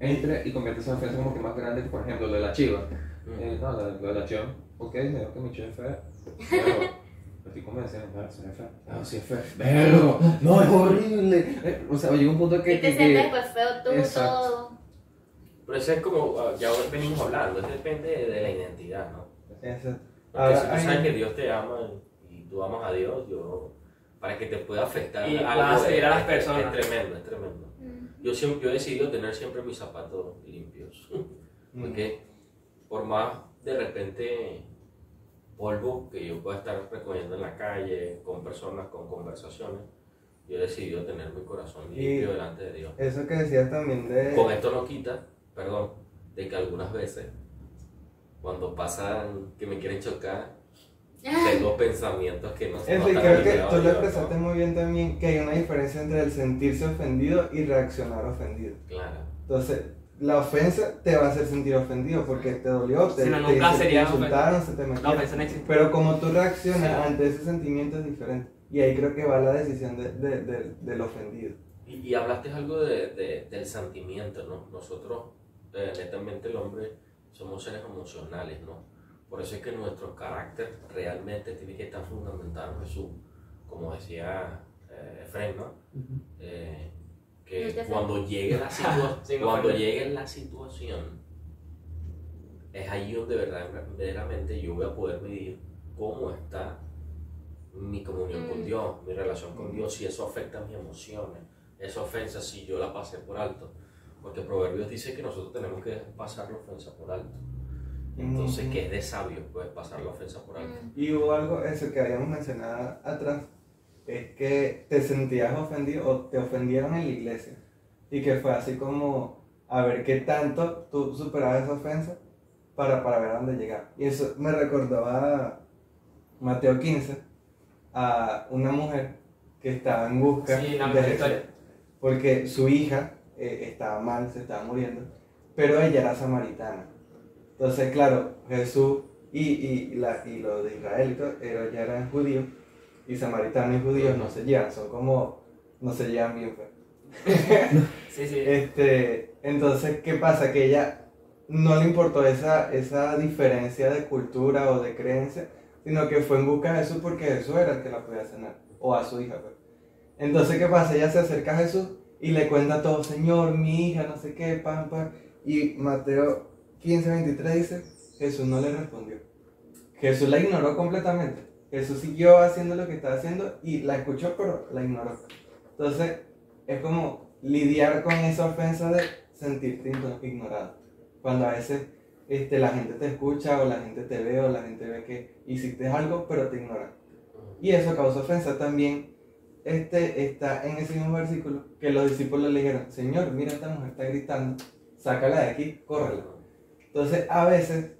entre y convierta esa ofensa como que más grande, por ejemplo, lo de la chiva. Mm. Eh, no, lo, lo de la chiva, ok, me dijo que mi chiva es fea, pero estoy convenciendo, claro, si es fea, no, si es fea, verlo, no, es horrible. Eh, o sea, llega un punto que... Y te que- sientes que- pues feo tú, Exacto. todo. Pero eso es como, ah, ya venimos hablando, eso depende de la identidad, ¿no? Eso. Porque Ahora, si tú hay- sabes que Dios te ama y tú amas a Dios, yo, para que te pueda afectar Y algo vas a las personas. Es tremendo, es tremendo. Yo, siempre, yo he decidido tener siempre mis zapatos limpios. Mm. Porque por más de repente polvo que yo pueda estar recogiendo en la calle, con personas, con conversaciones, yo he decidido tener mi corazón Y- limpio delante de Dios. Eso que decías también de... Con esto no quita, perdón, de que algunas veces, cuando pasan que me quieren chocar, tengo pensamientos que no se no creo que tú lo expresaste ¿no? muy bien también, que hay una diferencia entre el sentirse ofendido y reaccionar ofendido. Claro. Entonces, la ofensa te va a hacer sentir ofendido porque te dolió, te, Si no, te, nunca te sería insultaron, se te La metieron. ofensa no existe. Pero como tú reaccionas Sí. ante ese sentimiento es diferente. Y ahí creo que va la decisión de, de- de- del ofendido. Y, y hablaste algo de, de- del sentimiento, ¿no? Nosotros, eh, netamente el hombre, somos seres emocionales, ¿no? Por eso es que nuestro carácter realmente tiene que estar fundamentado en Jesús, como decía eh, Efraín, ¿no? Eh, que cuando llegue la situación, Sin cuando ofender. llegue la situación, es ahí donde verdad- verdaderamente yo voy a poder medir cómo está mi comunión con Mm. Dios, mi relación con Dios, si eso afecta mis emociones, esa ofensa si yo la pasé por alto. Porque Proverbios dice que nosotros tenemos que pasar la ofensa por alto. Entonces, que es de sabio, puedes pasar la ofensa por alto. Y hubo algo, eso que habíamos mencionado atrás, es que te sentías ofendido o te ofendieron en la iglesia. Y que fue así como a ver qué tanto tú superabas esa ofensa para, para ver a dónde llegar. Y eso me recordó a Mateo 15, a una mujer que estaba en busca Sí, de Jesús. Porque su hija eh, estaba mal, se estaba muriendo, pero ella era samaritana. Entonces, claro, Jesús y, y, la, y los de Israel, y todo, pero ella eran judíos, y samaritanos y judíos no se llevan, son como, no se llevan bien. pues. Sí, sí. Este, entonces, ¿qué pasa? Que ella no le importó esa, esa diferencia de cultura o de creencia, sino que fue en busca de Jesús porque Jesús era el que la podía sanar, o a su hija. pues. Entonces, ¿qué pasa? Ella se acerca a Jesús y le cuenta todo, Señor, mi hija, no sé qué, pam, pam. Y Mateo 15, 23 dice, Jesús no le respondió. Jesús la ignoró completamente. Jesús siguió haciendo lo que estaba haciendo y la escuchó, pero la ignoró. Entonces, es como lidiar con esa ofensa de sentirte igno- ignorado. Cuando a veces este, la gente te escucha o la gente te ve o la gente ve que hiciste algo, pero te ignora. Y eso causa ofensa también. Este está en ese mismo versículo que los discípulos le dijeron, Señor, mira esta mujer está gritando, sácala de aquí, córrela. Entonces, a veces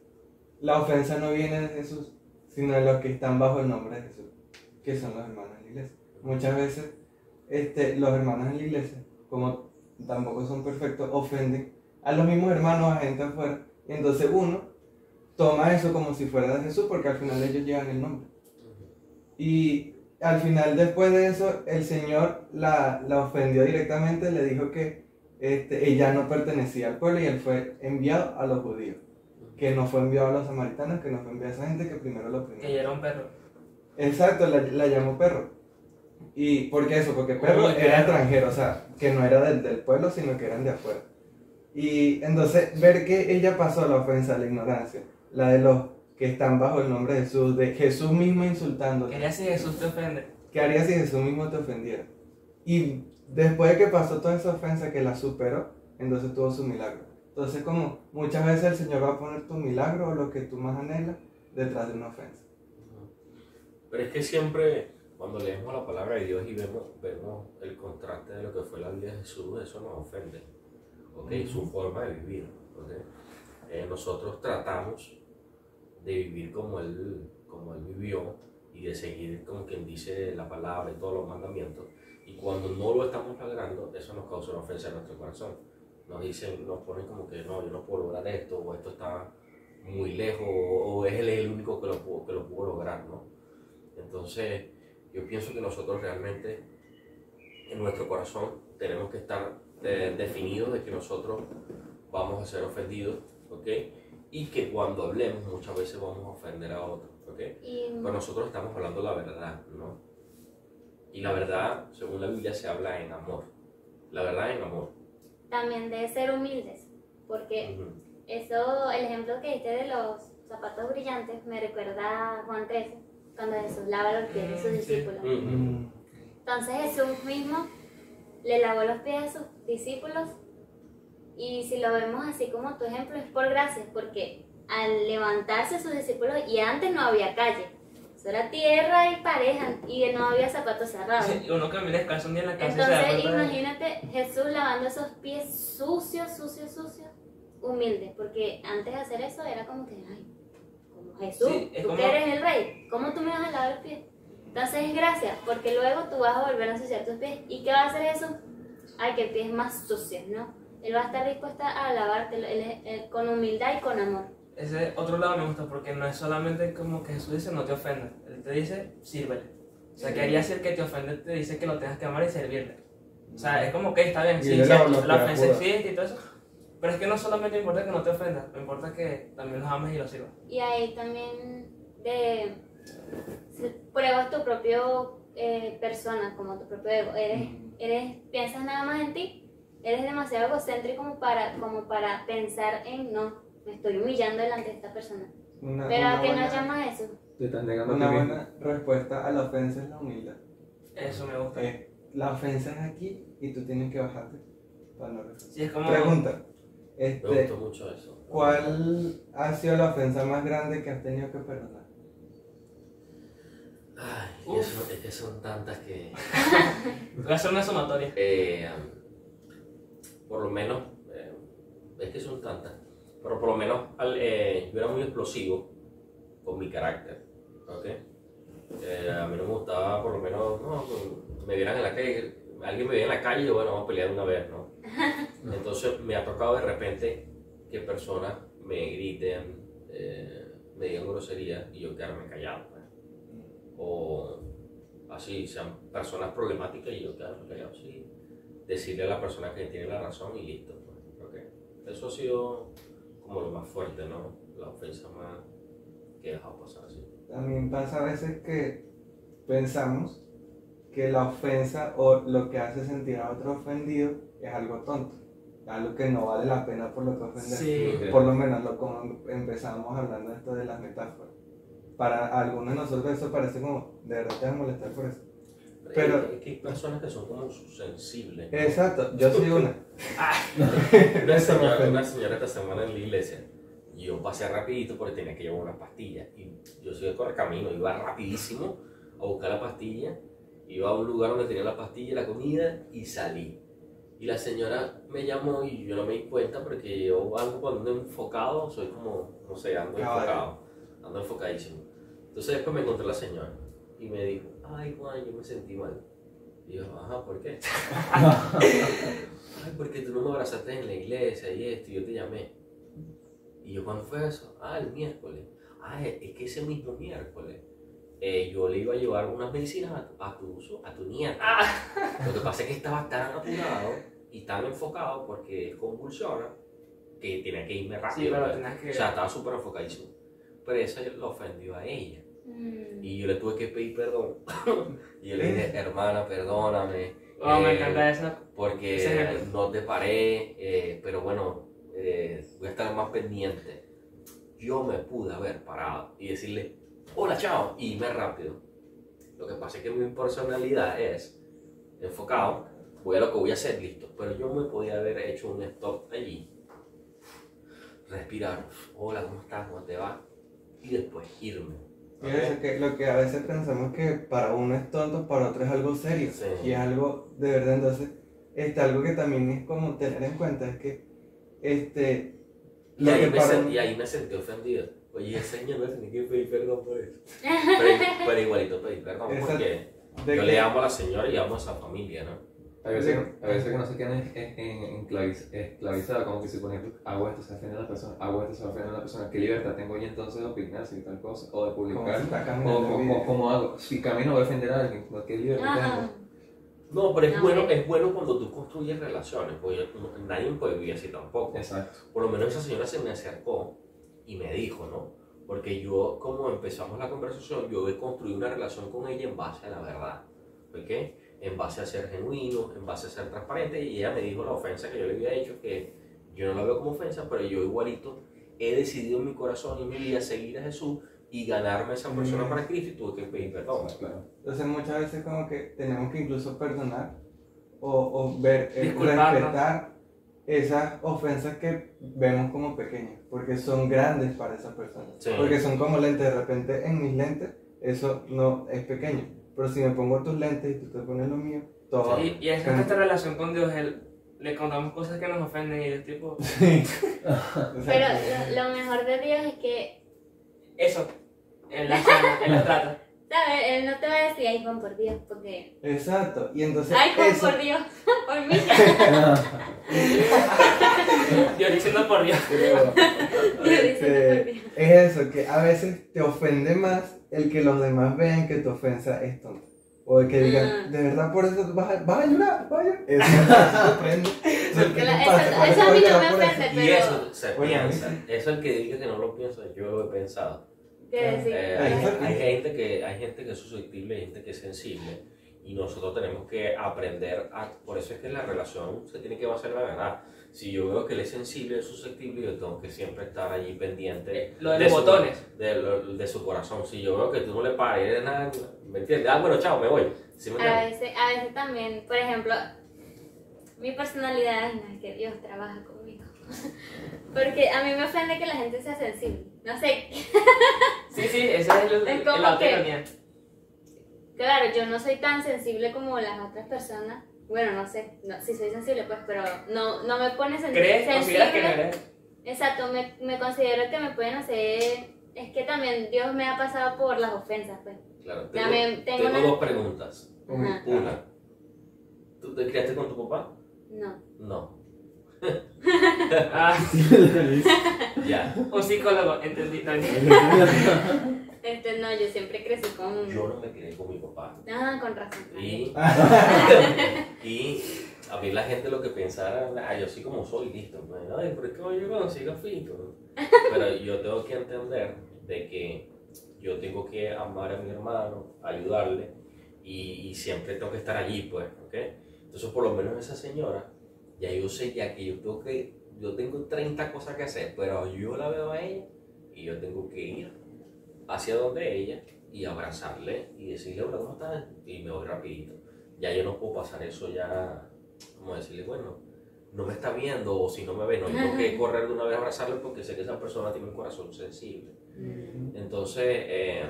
la ofensa no viene de Jesús, sino de los que están bajo el nombre de Jesús, que son los hermanos de la iglesia. Muchas veces este, los hermanos en la iglesia, como tampoco son perfectos, ofenden a los mismos hermanos, a gente afuera. Entonces uno toma eso como si fuera de Jesús, porque al final ellos llevan el nombre. Y al final, después de eso, el Señor la, la ofendió directamente, le dijo que este, ella no pertenecía al pueblo y él fue enviado a los judíos. Que no fue enviado a los samaritanos, que no fue enviado a esa gente que primero lo primero. ella era un perro. Exacto, la, la llamó perro. ¿Y por qué eso? Porque perro Uy, era extranjero, o sea, que no era del, del pueblo, sino que eran de afuera. Y entonces, ver que ella pasó la ofensa, la ignorancia, la de los que están bajo el nombre de Jesús, de Jesús mismo insultando. Quería si Jesús te ofende. ¿Qué harías si Jesús mismo te ofendiera? Y después de que pasó toda esa ofensa que la superó, entonces tuvo su milagro. Entonces, como muchas veces el Señor va a poner tu milagro o lo que tú más anhelas detrás de una ofensa. Pero es que siempre, cuando leemos la palabra de Dios y vemos, vemos el contraste de lo que fue la vida de Jesús, eso nos ofende. ¿ok? Su forma de vivir. ¿ok? Eh, nosotros tratamos de vivir como él, como él vivió y de seguir, como quien dice, la palabra y todos los mandamientos. Y cuando no lo estamos logrando, eso nos causa una ofensa en nuestro corazón. Nos dicen, nos ponen como que no, yo no puedo lograr esto, o esto está muy lejos, o, es él el único que lo, pudo- que lo pudo lograr, ¿no? Entonces, yo pienso que nosotros realmente, en nuestro corazón, tenemos que estar eh, definidos de que nosotros vamos a ser ofendidos, ¿ok? Y que cuando hablemos muchas veces vamos a ofender a otros, ¿ok? Y Pero nosotros estamos hablando la verdad, ¿no? Y la verdad, según la Biblia, se habla en amor. La verdad en amor. también de ser humildes, porque Ujú. eso, el ejemplo que diste de los zapatos brillantes me recuerda a Juan 13, cuando Jesús lava los pies de sus Mm, discípulos. Ujú. Entonces Jesús mismo le lavó los pies a sus discípulos y si lo vemos así como tu ejemplo es por gracia, porque al levantarse sus discípulos y antes no había calle, era tierra y pareja y no había zapatos cerrados. Sí, uno camina descalzo un día en la casa y se da Entonces de- imagínate Jesús lavando esos pies sucios, sucios, sucios, humildes, porque antes de hacer eso era como que, ay, como Jesús, Sí, tú como- que eres el rey, ¿cómo tú me vas a lavar los pies? Entonces es gracia, porque luego tú vas a volver a ensuciar tus pies. ¿Y qué va a hacer eso? Ay, que pies más sucios, ¿no? Él va a estar dispuesto a lavarte él es- él con humildad y con amor. Ese otro lado me gusta porque no es solamente como que Jesús dice no te ofendas, Él te dice sírvele. O sea, que haría si el que te ofende te dice que lo tengas que amar y servirle. O sea, es como que está bien, Y sí, cierto, la que ofensa existe y todo eso. Pero es que no solamente importa que no te ofendas, me importa que también los ames y los sirvas. Y ahí también de pruebas tu propio eh, persona, como tu propio ego. Eres, eres, piensas nada más en ti, eres demasiado egocéntrico como para, como para pensar en no, me estoy humillando delante de esta persona. Una, Pero una ¿a qué buena, nos llama eso? Te estás negando una mismo. buena respuesta a la ofensa es la humildad. Eso me gusta. Eh, la ofensa es aquí y tú tienes que bajarte para no responder. Sí, es como... Pregunta. Me Este, gustó mucho eso. ¿Cuál ha sido la ofensa más grande que has tenido que perdonar? Ay, eso, es que son tantas que... Voy a hacer una sumatoria. eh, por lo menos, eh, es que son tantas, pero por lo menos al- eh, yo era muy explosivo con mi carácter, ¿ok? Eh, a mí no me gustaba, por lo menos, no, me vieran en la calle, alguien me veía en la calle y yo, bueno, vamos a pelear una vez, ¿no? Entonces me ha tocado de repente que personas me griten, eh, me digan groserías y yo quedarme callado, pues. O así, sean personas problemáticas y yo quedarme callado, sí. Decirle a la persona que tiene la razón y listo, pues. ¿ok? Eso ha sido como lo más fuerte, ¿no? La ofensa más que he dejado pasar así. También pasa a veces que pensamos que la ofensa o lo que hace sentir a otro ofendido es algo tonto, algo que no vale la pena por lo que ofender. Sí. Por lo menos lo como empezamos hablando esto de las metáforas. Para algunos de nosotros eso parece como, de verdad te vas a molestar por eso. Pero- Hay- es que hay personas que son como sensibles. Exacto, yo soy una. Una Eso me señora, una señora esta semana en la iglesia, yo pasé rapidito porque tenía que llevar unas pastillas. Y yo soy de correcamino, iba rapidísimo a buscar la pastilla, iba a un lugar donde tenía la pastilla y la comida y salí. Y la señora me llamó y yo no me di cuenta porque yo ando cuando ando enfocado, soy como, no sé, ando enfocado, ando enfocadísimo. Entonces después me encontré la señora y me dijo, ay Juan, yo me sentí mal. Y yo, ajá, ¿por qué? Ay, porque tú no me abrazaste en la iglesia y esto, y yo te llamé. Y yo, ¿cuándo fue eso? Ah, el miércoles. Ah, es es que ese mismo miércoles eh, yo le iba a llevar unas medicinas a tu, a tu, a tu nieta. Lo que pasa es que estaba tan apurado y tan enfocado porque convulsiona que tenía que irme Sí, rápido. pero pues. que. O sea, estaba súper enfocadísimo. Pero eso lo ofendió a ella. Mm. Y yo le tuve que pedir perdón. y yo le dije, hermana, perdóname. Oh, me eh, encanta esa. porque no te paré, eh, pero bueno, eh, voy a estar más pendiente. Yo me pude haber parado y decirle, hola, chao, y irme rápido. Lo que pasa es que mi personalidad es enfocado, voy a lo que voy a hacer, listo. Pero yo me podía haber hecho un stop allí, respirar, hola, ¿cómo estás? ¿Cómo te va? Y después irme. Que lo que a veces pensamos que para uno es tonto, para otro es algo serio. Sí. Y es algo de verdad. Entonces, este, algo que también es como tener en cuenta es que este, Y ahí, que me para sen- uno- y ahí me sentí ofendido. Oye, ese señor me tenía que pedir perdón por eso. Pero, pero igualito pedir perdón Exacto. porque de yo que- le amo a la señora y amo a esa familia, ¿no? A veces, a veces que no se quedan en- en- en- enclaviz- esclavizados, como que si por ejemplo hago esto, se ofende a la persona, hago esto, se ofende a la persona, ¿qué libertad tengo yo entonces de opinar sobre tal cosa? O de publicar, está o caminando el como, hago, si camino voy a ofender a alguien, ¿no? ¿qué libertad Ajá. tengo? No, pero es, No, bueno, eh. es bueno cuando tú construyes relaciones, porque no- nadie puede vivir así tampoco. Exacto. Por lo menos esa señora se me acercó y me dijo, ¿no? Porque yo, como empezamos la conversación, yo he construido una relación con ella en base a la verdad, ¿ok? En base a ser genuino, en base a ser transparente, y ella me dijo la ofensa que yo le había hecho, que yo no la veo como ofensa, pero yo igualito he decidido en mi corazón y en mi vida seguir a Jesús y ganarme a esa persona Mm. para Cristo y tuve que pedir perdón. Claro. Entonces muchas veces como que tenemos que incluso perdonar o, o ver, eh, respetar esas ofensas que vemos como pequeñas, porque son grandes para esa persona. Sí. Porque son como lentes, de repente en mis lentes eso no es pequeño, pero si me pongo tus lentes y tú te pones los míos, todo... Y, y es que nuestra relación con Dios, él, le contamos cosas que nos ofenden y es tipo, Sí. Pero lo, lo mejor de Dios es que, eso, él la sana, él la trata. ¿Sabes? Él no te va a decir, ay, Juan, por Dios, porque... Exacto, y entonces Ay, Juan, eso... por Dios, por mí. Yo diciendo por Dios. Yo diciendo por Este, Dios. es eso, que a veces te ofende más el que los demás vean que tu ofensa es tonta. O el que digan, Ah. de verdad por eso vas a, vas a llorar, vas a llorar. Eso me sorprende. Eso, ¿qué te Claro, pasa? eso- ¿Por eso a mí no me por eso? ofende. Y Pero- eso se Bueno, piensa. Eso el que diga que no lo pienso, yo lo he pensado. Eh, hay, hay gente que, hay gente que es susceptible, hay gente que es sensible y nosotros tenemos que aprender a, por eso es que la relación se tiene que basar en la verdad. Si yo veo que él es sensible, es susceptible, yo tengo que siempre estar allí pendiente Lo de los su- botones. de, lo- de su corazón. Si yo veo que tú no le pares de nada, ¿me entiendes? Ah, bueno, chao, me voy. ¿Sí me A veces, a veces también, por ejemplo, mi personalidad es que Dios trabaja conmigo. Porque a mí me ofende que la gente sea sensible. No sé, Sí, sí, ese es el, Es como la claro, yo no soy tan sensible como las otras personas. Bueno, no sé, no, sí soy sensible, pues, pero no, no me pone sen- ¿Crees? ¿Consideras que no sensible. eres? Exacto, me, me considero que me pueden hacer. Es que también Dios me ha pasado por las ofensas, pues. Claro, tengo, También tengo tengo una- dos preguntas. Ajá. Una, ¿tú te criaste con tu papá? No. No. Ah, Ya. un psicólogo, entendí. No, Este, no, yo siempre crecí con. Yo no me crié con mi papá. Ah, con razón. Y, y a mí la gente lo que pensara, ah, yo soy como soy, listo. pues, Ay, pero es que yo conocí gafito. Pero yo tengo que entender de que yo tengo que amar a mi hermano, ayudarle y, y siempre tengo que estar allí, pues, ¿ok? Entonces, por lo menos esa señora, ya yo sé ya que yo tengo que, yo tengo 30 cosas que hacer, pero yo la veo a ella y yo tengo que ir hacia donde ella y abrazarle y decirle, hola, ¿cómo estás? Y me voy rapidito. Ya yo no puedo pasar eso ya, como decirle, bueno, no me está viendo o si no me ve, no tengo que correr de una vez a abrazarle porque sé que esa persona tiene un corazón sensible. Entonces, eh,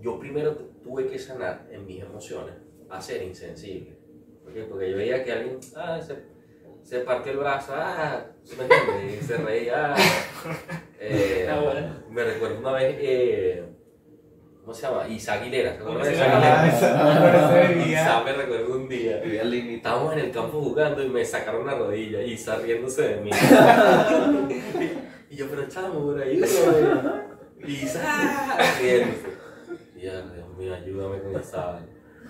yo primero tu- tuve que sanar en mis emociones a ser insensible. ¿Por qué? Porque yo veía que alguien ah, se, se partió el brazo, ah, ¿sí ¿me? Y se reía. Eh, Ah, bueno. me recuerdo una vez, eh, ¿cómo se llama? Isa Aguilera. ¿Se acuerdan de Isa Ah, Aguilera? Isa me recuerdo un día. Estábamos en el campo jugando y me sacaron una rodilla y Isa riéndose de mí. y yo, pero chamo, por ahí, Y Isa riéndose. Y yo, Dios mío, ayúdame con Isa.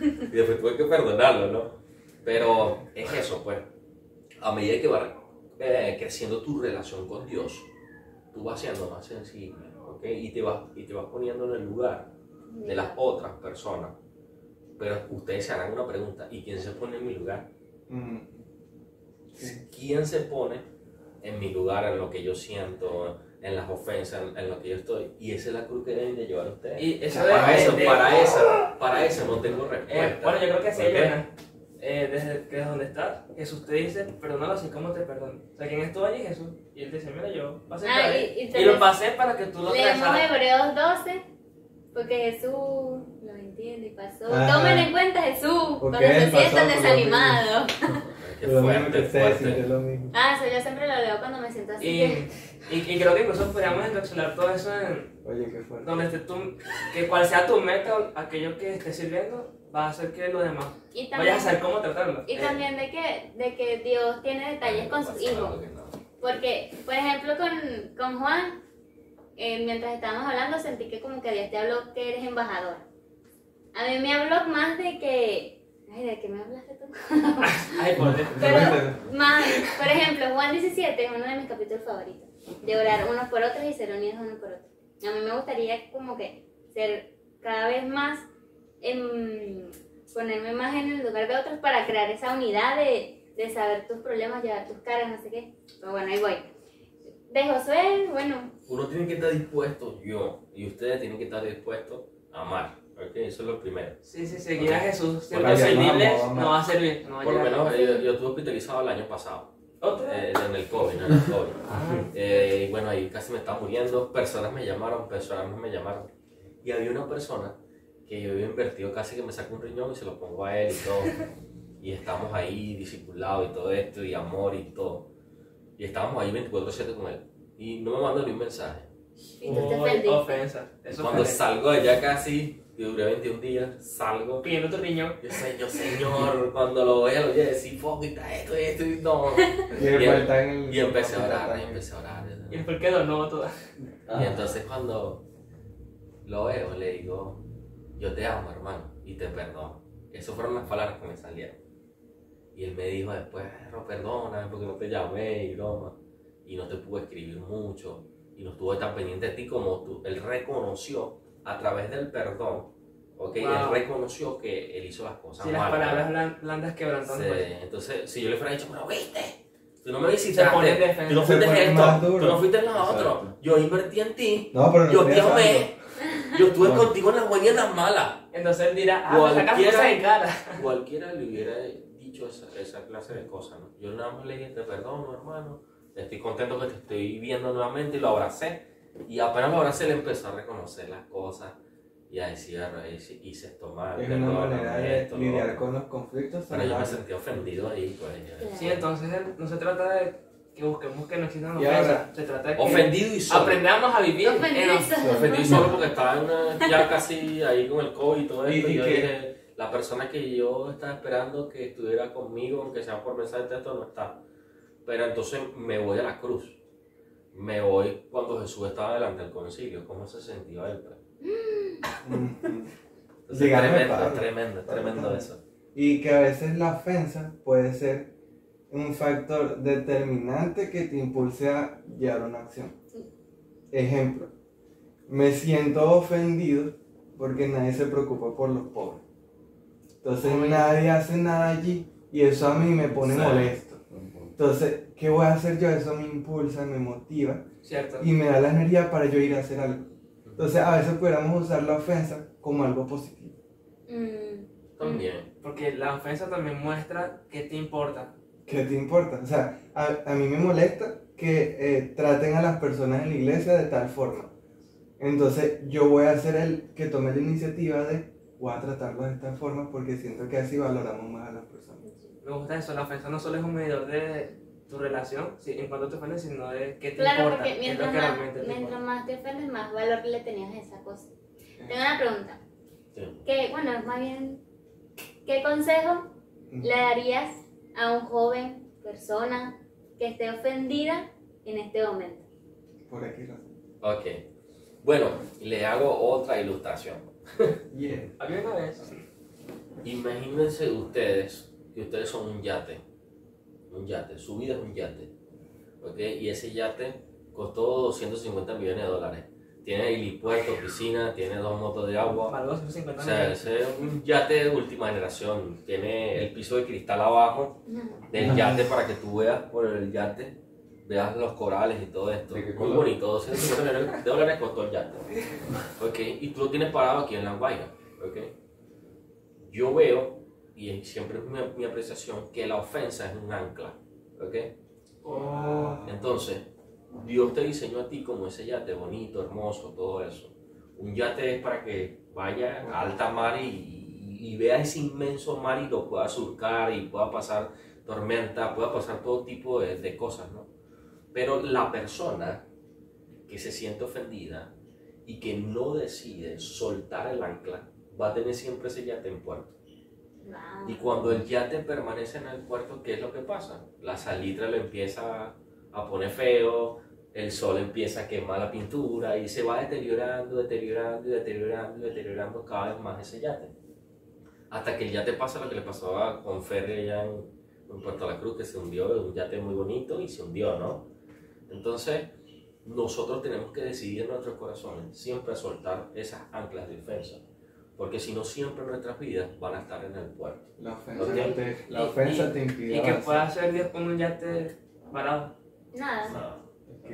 Y después tuve que perdonarlo, ¿no? Pero es eso, pues. A medida que va eh, creciendo tu relación con Dios, tú vas siendo más sensible, ¿ok? Y te vas, y te vas poniendo en el lugar de las otras personas. Pero ustedes se harán una pregunta, ¿y quién se pone en mi lugar? Mm. ¿Quién se pone en mi lugar, en lo que yo siento, en las ofensas, en, en lo que yo estoy? Y esa es la cruz que deben de llevar ustedes. Y eso para de- eso, de- para esa, para eso no tengo Eh, respuesta. bueno, yo creo que sí. Eh, desde que es donde estás, Jesús te dice, perdónalo así como te perdono. O sea, ¿quién estuvo allí? Jesús. Y él te dice, mira, yo pasé Ah, ahí. y- y Y, lo pasé para que tú lo Leemos. Hebreos 12, porque Jesús lo entiende y pasó. Ah. Tomen en cuenta Jesús cuando se sientan desanimados. Lo fuerte, fuerte. sienten lo mismo. Ah, eso yo siempre lo leo cuando me siento así. Y, que- y, y creo que incluso podríamos encapsular todo eso en Oye, qué fuerte. donde esté tu, que cual sea tu meta, aquello que estés sirviendo, va a hacer que lo demás Y vayas a saber cómo tratarlo. y también de, que, de que Dios tiene detalles con sus hijos. Porque, por ejemplo, con, con Juan, eh, mientras estábamos hablando, sentí que como que Dios te habló que eres embajador. A mí me habló más de que... Ay, ¿de qué me hablaste tú? Ay, por Dios. Pero, más, por ejemplo, Juan 17 es uno de mis capítulos favoritos. De orar unos por otros y ser unidos unos por otros. A mí me gustaría como que ser cada vez más, em, ponerme más en el lugar de otros para crear esa unidad de, de saber tus problemas, llevar tus cargas, no sé qué. Pero bueno, ahí voy. De Josué, bueno, Uno tiene que estar dispuesto, yo, y ustedes tienen que estar dispuestos a amar. ¿Ok? Eso es lo primero. Sí, sí, seguir a Jesús servibles vamos, vamos. no va a servir. No va Por lo menos eh, yo estuve hospitalizado el año pasado, eh, en el COVID, en el COVID. Ah, Eh, y bueno, ahí casi me estaba muriendo. Personas me llamaron, personas no me llamaron. Y había una persona que yo había invertido casi que me saco un riñón y se lo pongo a él y todo. Y estamos ahí discipulados y todo esto, y amor y todo. Y estábamos ahí 24-7 con él. Y no me mandó ni un mensaje. y tú te ofensa. Eso Cuando ofende. salgo de allá casi, que duré 21 días, salgo. Pidiendo tu riñón. Yo sé, yo señor, cuando lo vea, lo voy a decir, fuck, está esto, esto, y no. Y Y, en el- y empecé a orar, y empecé a orar. Y después quedó no toda. Y entonces cuando lo veo, le digo, yo te amo, hermano, y te perdono. Esas fueron las palabras que me salieron. Y él me dijo después, pero perdóname porque no te llamé y broma. Y no te pude escribir mucho. Y no estuve tan pendiente de ti como tú. Él reconoció a través del perdón, ¿ok? Él Wow. reconoció que él hizo las cosas Si las mal. palabras blan- blandas quebrantan. Sí, pues. entonces, si yo le fuera dicho, pero viste, tú no me visitaste, defensa. tú no fuiste esto, tú no fuiste en lo otro, yo invertí en ti, No, pero no yo te amé, yo estuve Bueno. contigo en las buenas y en las malas. Entonces él dirá, ah, Cualquiera- cosas en cara. Cualquiera le hubiera dicho esa, esa clase de cosas, ¿no? Yo nada más le dije, te perdono, hermano, estoy contento que te estoy viendo nuevamente y lo abracé. Y apenas lo abracé, le empezó a reconocer las cosas y a decir, "Hice- hice esto mal. Es una manera de esto, lidiar otro". con los conflictos. Pero yo me sentí ofendido ahí, pues. Sí, entonces no se trata de que busquemos que no existan Y ofensas, ahora, se trata de que Ofendido y solo. aprendamos a vivir Ofendido en y solo. Porque estaba en una, ya casi ahí con el COVID y todo Y- esto. Y, y yo que- dije, la persona que yo estaba esperando que estuviera conmigo, aunque sea por mensaje de texto, no está. Pero entonces me voy a la cruz. Me voy cuando Jesús estaba delante del concilio. ¿Cómo se sentía él? pues? Entonces, Dígame, tremendo, tremendo eso. Y que a veces la ofensa puede ser un factor determinante que te impulse a llevar una acción. Ejemplo, me siento ofendido porque nadie se preocupa por los pobres. Entonces nadie hace nada allí y eso a mí me pone Sí. molesto. Entonces, ¿qué voy a hacer yo? Eso me impulsa, me motiva ¿cierto? y me da la energía para yo ir a hacer algo. Entonces, a veces pudiéramos usar la ofensa como algo positivo. Mm, También. Porque la ofensa también muestra qué te importa. ¿Qué te importa? O sea, a, a mí me molesta que eh, traten a las personas en la iglesia de tal forma. Entonces, yo voy a ser el que tome la iniciativa de, voy a tratarlos de esta forma porque siento que así valoramos más a las personas. Me gusta eso, la ofensa no solo es un medidor de tu relación, sí, en cuanto te ofendes, sino de qué te Claro, importa, porque mientras más, te mientras importa. más te ofendes, más valor le tenías a esa cosa. Tengo una pregunta. Sí. Que, bueno, más bien, ¿qué consejo le darías a un joven persona que esté ofendida en este momento? Por aquí, Rafa. Ok. Bueno, le hago otra ilustración. Yeah. Una vez, Imagínense ustedes que ustedes son un yate. Un yate. Su vida es un yate. ¿Ok? Y ese yate costó 250 millones de dólares. Tiene helipuerto, piscina, tiene dos motos de agua. valor 150 O sea, millones. ese es un yate de última generación. Tiene el piso de cristal abajo del yate para que tú veas por el yate, veas los corales y todo esto. ¿De qué Muy color? bonito, 250 millones de dólares costó el yate. ¿Ok? Y tú lo tienes parado aquí en la guaira. ¿Ok? Yo veo, y siempre es mi, mi apreciación, que la ofensa es un ancla. ¿Ok? Oh, Entonces, Dios te diseñó a ti como ese yate bonito, hermoso, todo eso. Un yate es para que vaya a alta mar y, y, y vea ese inmenso mar y lo pueda surcar y pueda pasar tormenta, pueda pasar todo tipo de, de cosas, ¿no? Pero la persona que se siente ofendida y que no decide soltar el ancla, va a tener siempre ese yate en puerto. Y cuando el yate permanece en el puerto, ¿qué es lo que pasa? La salitre lo empieza a poner feo, el sol empieza a quemar la pintura y se va deteriorando, deteriorando deteriorando deteriorando cada vez más ese yate. Hasta que el yate pasa lo que le pasó a con Ferry allá en, Puerto La Cruz, que se hundió, es un yate muy bonito y se hundió, ¿no? Entonces, nosotros tenemos que decidir nuestros corazones siempre soltar esas anclas de defensa. Porque si no, siempre nuestras vidas van a estar en el puerto. La ofensa, te, la ofensa y- te impide. Y que avanzar. pueda hacer Dios con un yate parado. Nada.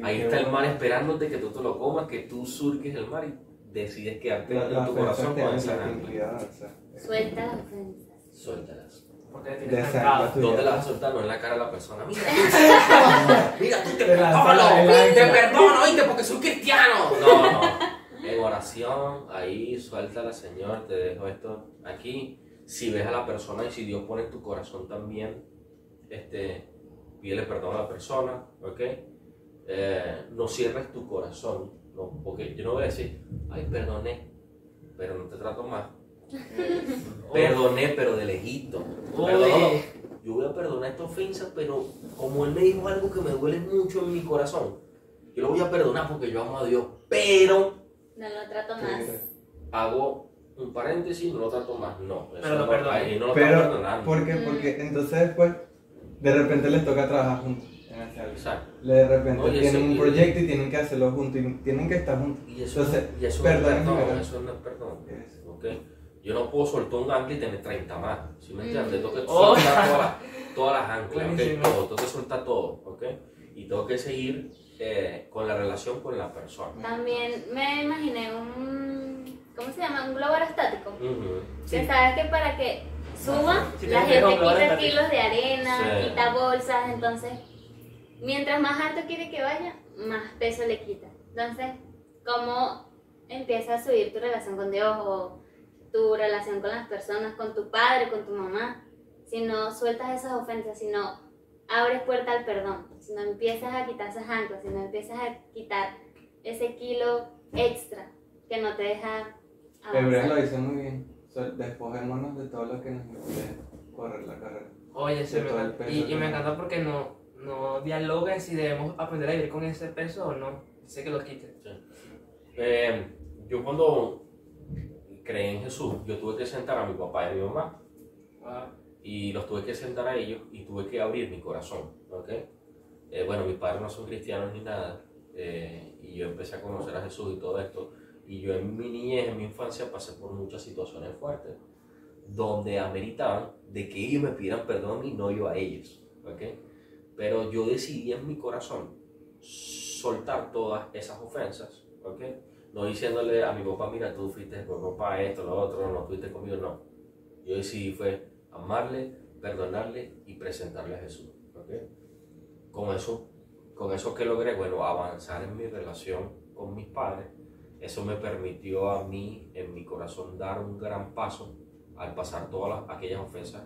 Ahí está el mar esperándote que tú te lo comas, que tú surques el mar y decides quedarte La, la en tu corazón con esa avanzar. Suelta las ofensas. Suéltalas. Porque. ¿Dónde las vas a soltar? No en la cara de la persona. Mira, mira, tú te perdono, la- te perdono, oíste, porque soy cristiano. No, no. En oración, ahí suéltala, Señor, te dejo esto aquí. Si ves a la persona y si Dios pone en tu corazón también, este, pídele perdón a la persona, ¿ok? Eh, no cierres tu corazón, no, porque yo no voy a decir, ay, perdoné, pero no te trato más. Perdoné, pero de lejito. Yo voy a perdonar esta ofensa, pero como él me dijo algo que me duele mucho en mi corazón, yo lo voy a perdonar porque yo amo a Dios. Pero No lo trato más. hago un paréntesis, no lo trato más. No, eso Pero lo no, perdoné. ahí no lo Pero, está perdonando. ¿por qué? Porque entonces después, de repente les toca trabajar juntos. Exacto. De repente Oye, tienen sí, un y- proyecto y tienen que hacerlo juntos y tienen que estar juntos. Y eso, Entonces, y eso no es perdón, perdón, perdón. eso no es perdón. Es- ¿ok? Yo no puedo soltar un ancla y tener 30 más. ¿Sí me entiendes? Tengo que Oh. soltar todas, las- todas las anclas, ¿ok? Buenísimo. Todo, tengo que soltar todo, ¿ok? Y tengo que seguir eh, con la relación con la persona. También me imaginé un. ¿Cómo se llama? Un globo aerostático. Ujú. Sí. Que sabes que para que suba, Sí, la gente quita kilos de arena, Sí. quita bolsas, entonces mientras más alto quiere que vaya, más peso le quita. Entonces, ¿cómo empieza a subir tu relación con Dios o tu relación con las personas, con tu padre, con tu mamá? Si no sueltas esas ofensas, si no abres puerta al perdón, si no empiezas a quitar esas anclas, si no empiezas a quitar ese kilo extra que no te deja Hebreos lo avanzar. dice muy bien. Despojémonos de todo lo que nos impide correr la carrera. Oye, sí, y, y me encanta porque no, no dialoga si debemos aprender a vivir con ese peso o no. Dice que lo quite. Eh, yo cuando creí en Jesús, yo tuve que sentar a mi papá y a mi mamá Wow. Y los tuve que sentar a ellos y tuve que abrir mi corazón, ¿ok? Eh, bueno, mis padres no son cristianos ni nada eh, y yo empecé a conocer a Jesús y todo esto y yo en mi niñez, en mi infancia pasé por muchas situaciones fuertes donde ameritaban de que ellos me pidieran perdón mí, no yo a ellos, ¿ok? Pero yo decidí en mi corazón soltar todas esas ofensas, ¿ok? No diciéndole a mi papá, mira, tú fuiste por papá esto, lo otro, no fuiste conmigo, no. Yo decidí fue amarle, perdonarle y presentarle a Jesús, ¿ok? Con eso, con eso que logré, bueno, avanzar en mi relación con mis padres, eso me permitió a mí, en mi corazón, dar un gran paso al pasar todas las- aquellas ofensas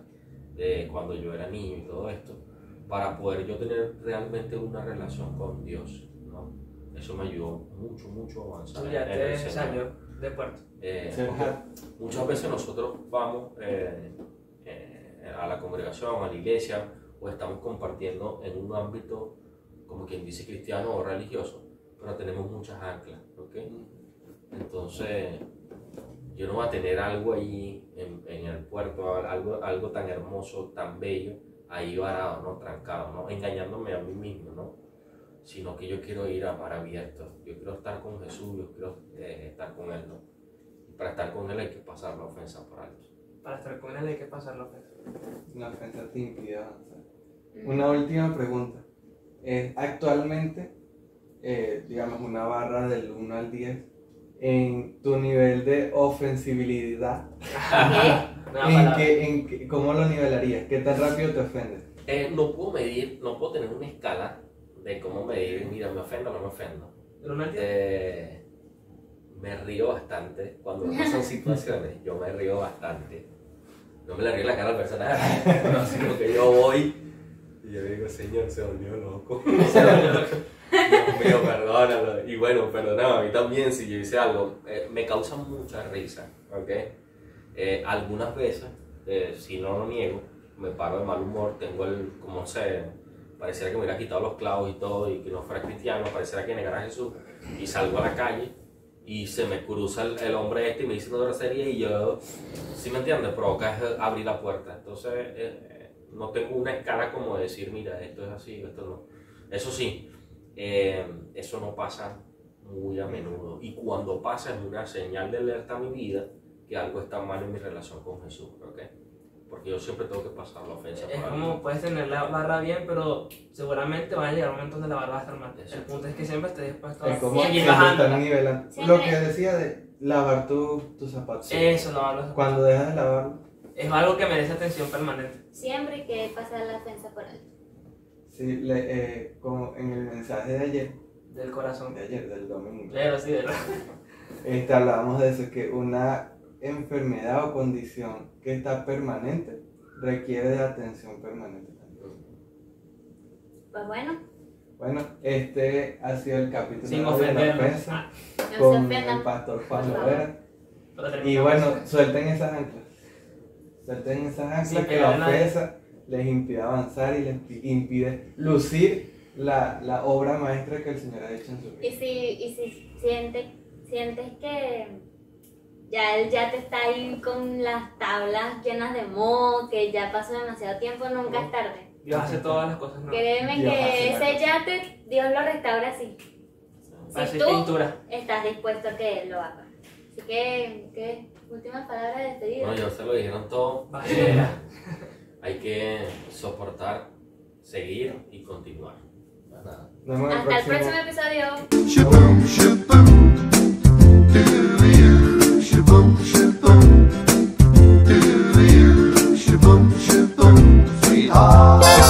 de cuando yo era niño y todo esto, para poder yo tener realmente una relación con Dios, ¿no? Eso me ayudó mucho, mucho a avanzar. En- ya en el Señor. salió de puerto. Eh, muchas veces nosotros vamos eh, a la congregación, a la iglesia, o estamos compartiendo en un ámbito, como quien dice, cristiano o religioso, pero tenemos muchas anclas, ¿ok? Entonces, yo no voy a tener algo en, en el puerto, algo, algo tan hermoso, tan bello, ahí varado, ¿no? Trancado, ¿no? Engañándome a mí mismo, ¿no? Sino que yo quiero ir a mar abierto, yo quiero estar con Jesús, yo quiero eh, estar con Él, ¿no? Y para estar con Él hay que pasar la ofensa por alto. Para estar con él hay que pasar la ofensa. La ofensa te impide avanzar. Una última pregunta. Eh, actualmente, eh, digamos una barra del 1 al 10, en tu nivel de ofensibilidad, ¿En, qué, ¿en qué, cómo lo nivelarías? ¿Qué tan rápido te ofendes? Eh, no puedo medir, no puedo tener una escala de cómo medir, mira, me ofendo o no me ofendo. ¿De 1 al 10? Me río bastante cuando me pasan situaciones, yo me río bastante. No me le río la cara al personaje, no, sino que yo voy y yo digo, Señor, se volvió loco. Dios mío, perdónalo. Y bueno, perdóname a mí también si yo hice algo. Eh, me causa mucha risa, ¿ok? Eh, algunas veces, eh, si no lo niego, me paro de mal humor, tengo el, como sé, pareciera que me hubiera quitado los clavos y todo y que no fuera cristiano, pareciera que negara a Jesús y salgo a la calle y se me cruza el, el hombre este y me dice una grosería y yo, si me entiendes, provoca abrir la puerta. Entonces, eh, eh, no tengo una escala como de decir, mira, esto es así, esto no. Eso sí, eh, eso no pasa muy a menudo. Y cuando pasa es una señal de alerta a mi vida que algo está mal en mi relación con Jesús, ¿ok? Porque yo siempre tengo que pasar la ofensa Es por como alguien. puedes tener la barra bien, pero seguramente van a llegar momentos donde la barra va a estar mal. El Exacto. punto es que siempre estés dispuesto Es a como seguir bajando. nivelando. Siempre. Lo que decía de lavar tu- tus zapatos. Eso, no hablo. Cuando dejas de lavarlo, Es algo que merece atención permanente. Siempre hay que pasar la ofensa por alto. sí, le- eh, como en el mensaje de ayer, Del corazón. de ayer, del domingo. Pero sí, ¿verdad? Este, hablábamos de eso, que una enfermedad o condición que está permanente requiere de atención permanente también. Pues bueno, Bueno, este ha sido el capítulo Sin de la ofensa Ah, no se con el pastor Juan. Lovera. Y bueno, suelten esas anclas. Suelten esas anclas Sin que la ofensa les impide avanzar y les pi- impide lucir la, la obra maestra que el Señor ha hecho en su Y vida. si, y si sientes, sientes que ya él ya te está ahí con las tablas llenas de moho, que ya pasó demasiado tiempo, nunca es tarde. Dios hace todas las cosas nuevas. Créeme Dios que ese yate, Dios lo restaura así. Si tú pintura. estás dispuesto a que Él lo haga. Así que, ¿qué? Últimas palabras de despedida. No, ya se lo dijeron todo. Eh, hay que soportar, seguir y continuar. Nada. Hasta el próximo episodio. Shaboom, shaboom, do you? Shaboom, shaboom, sweetheart.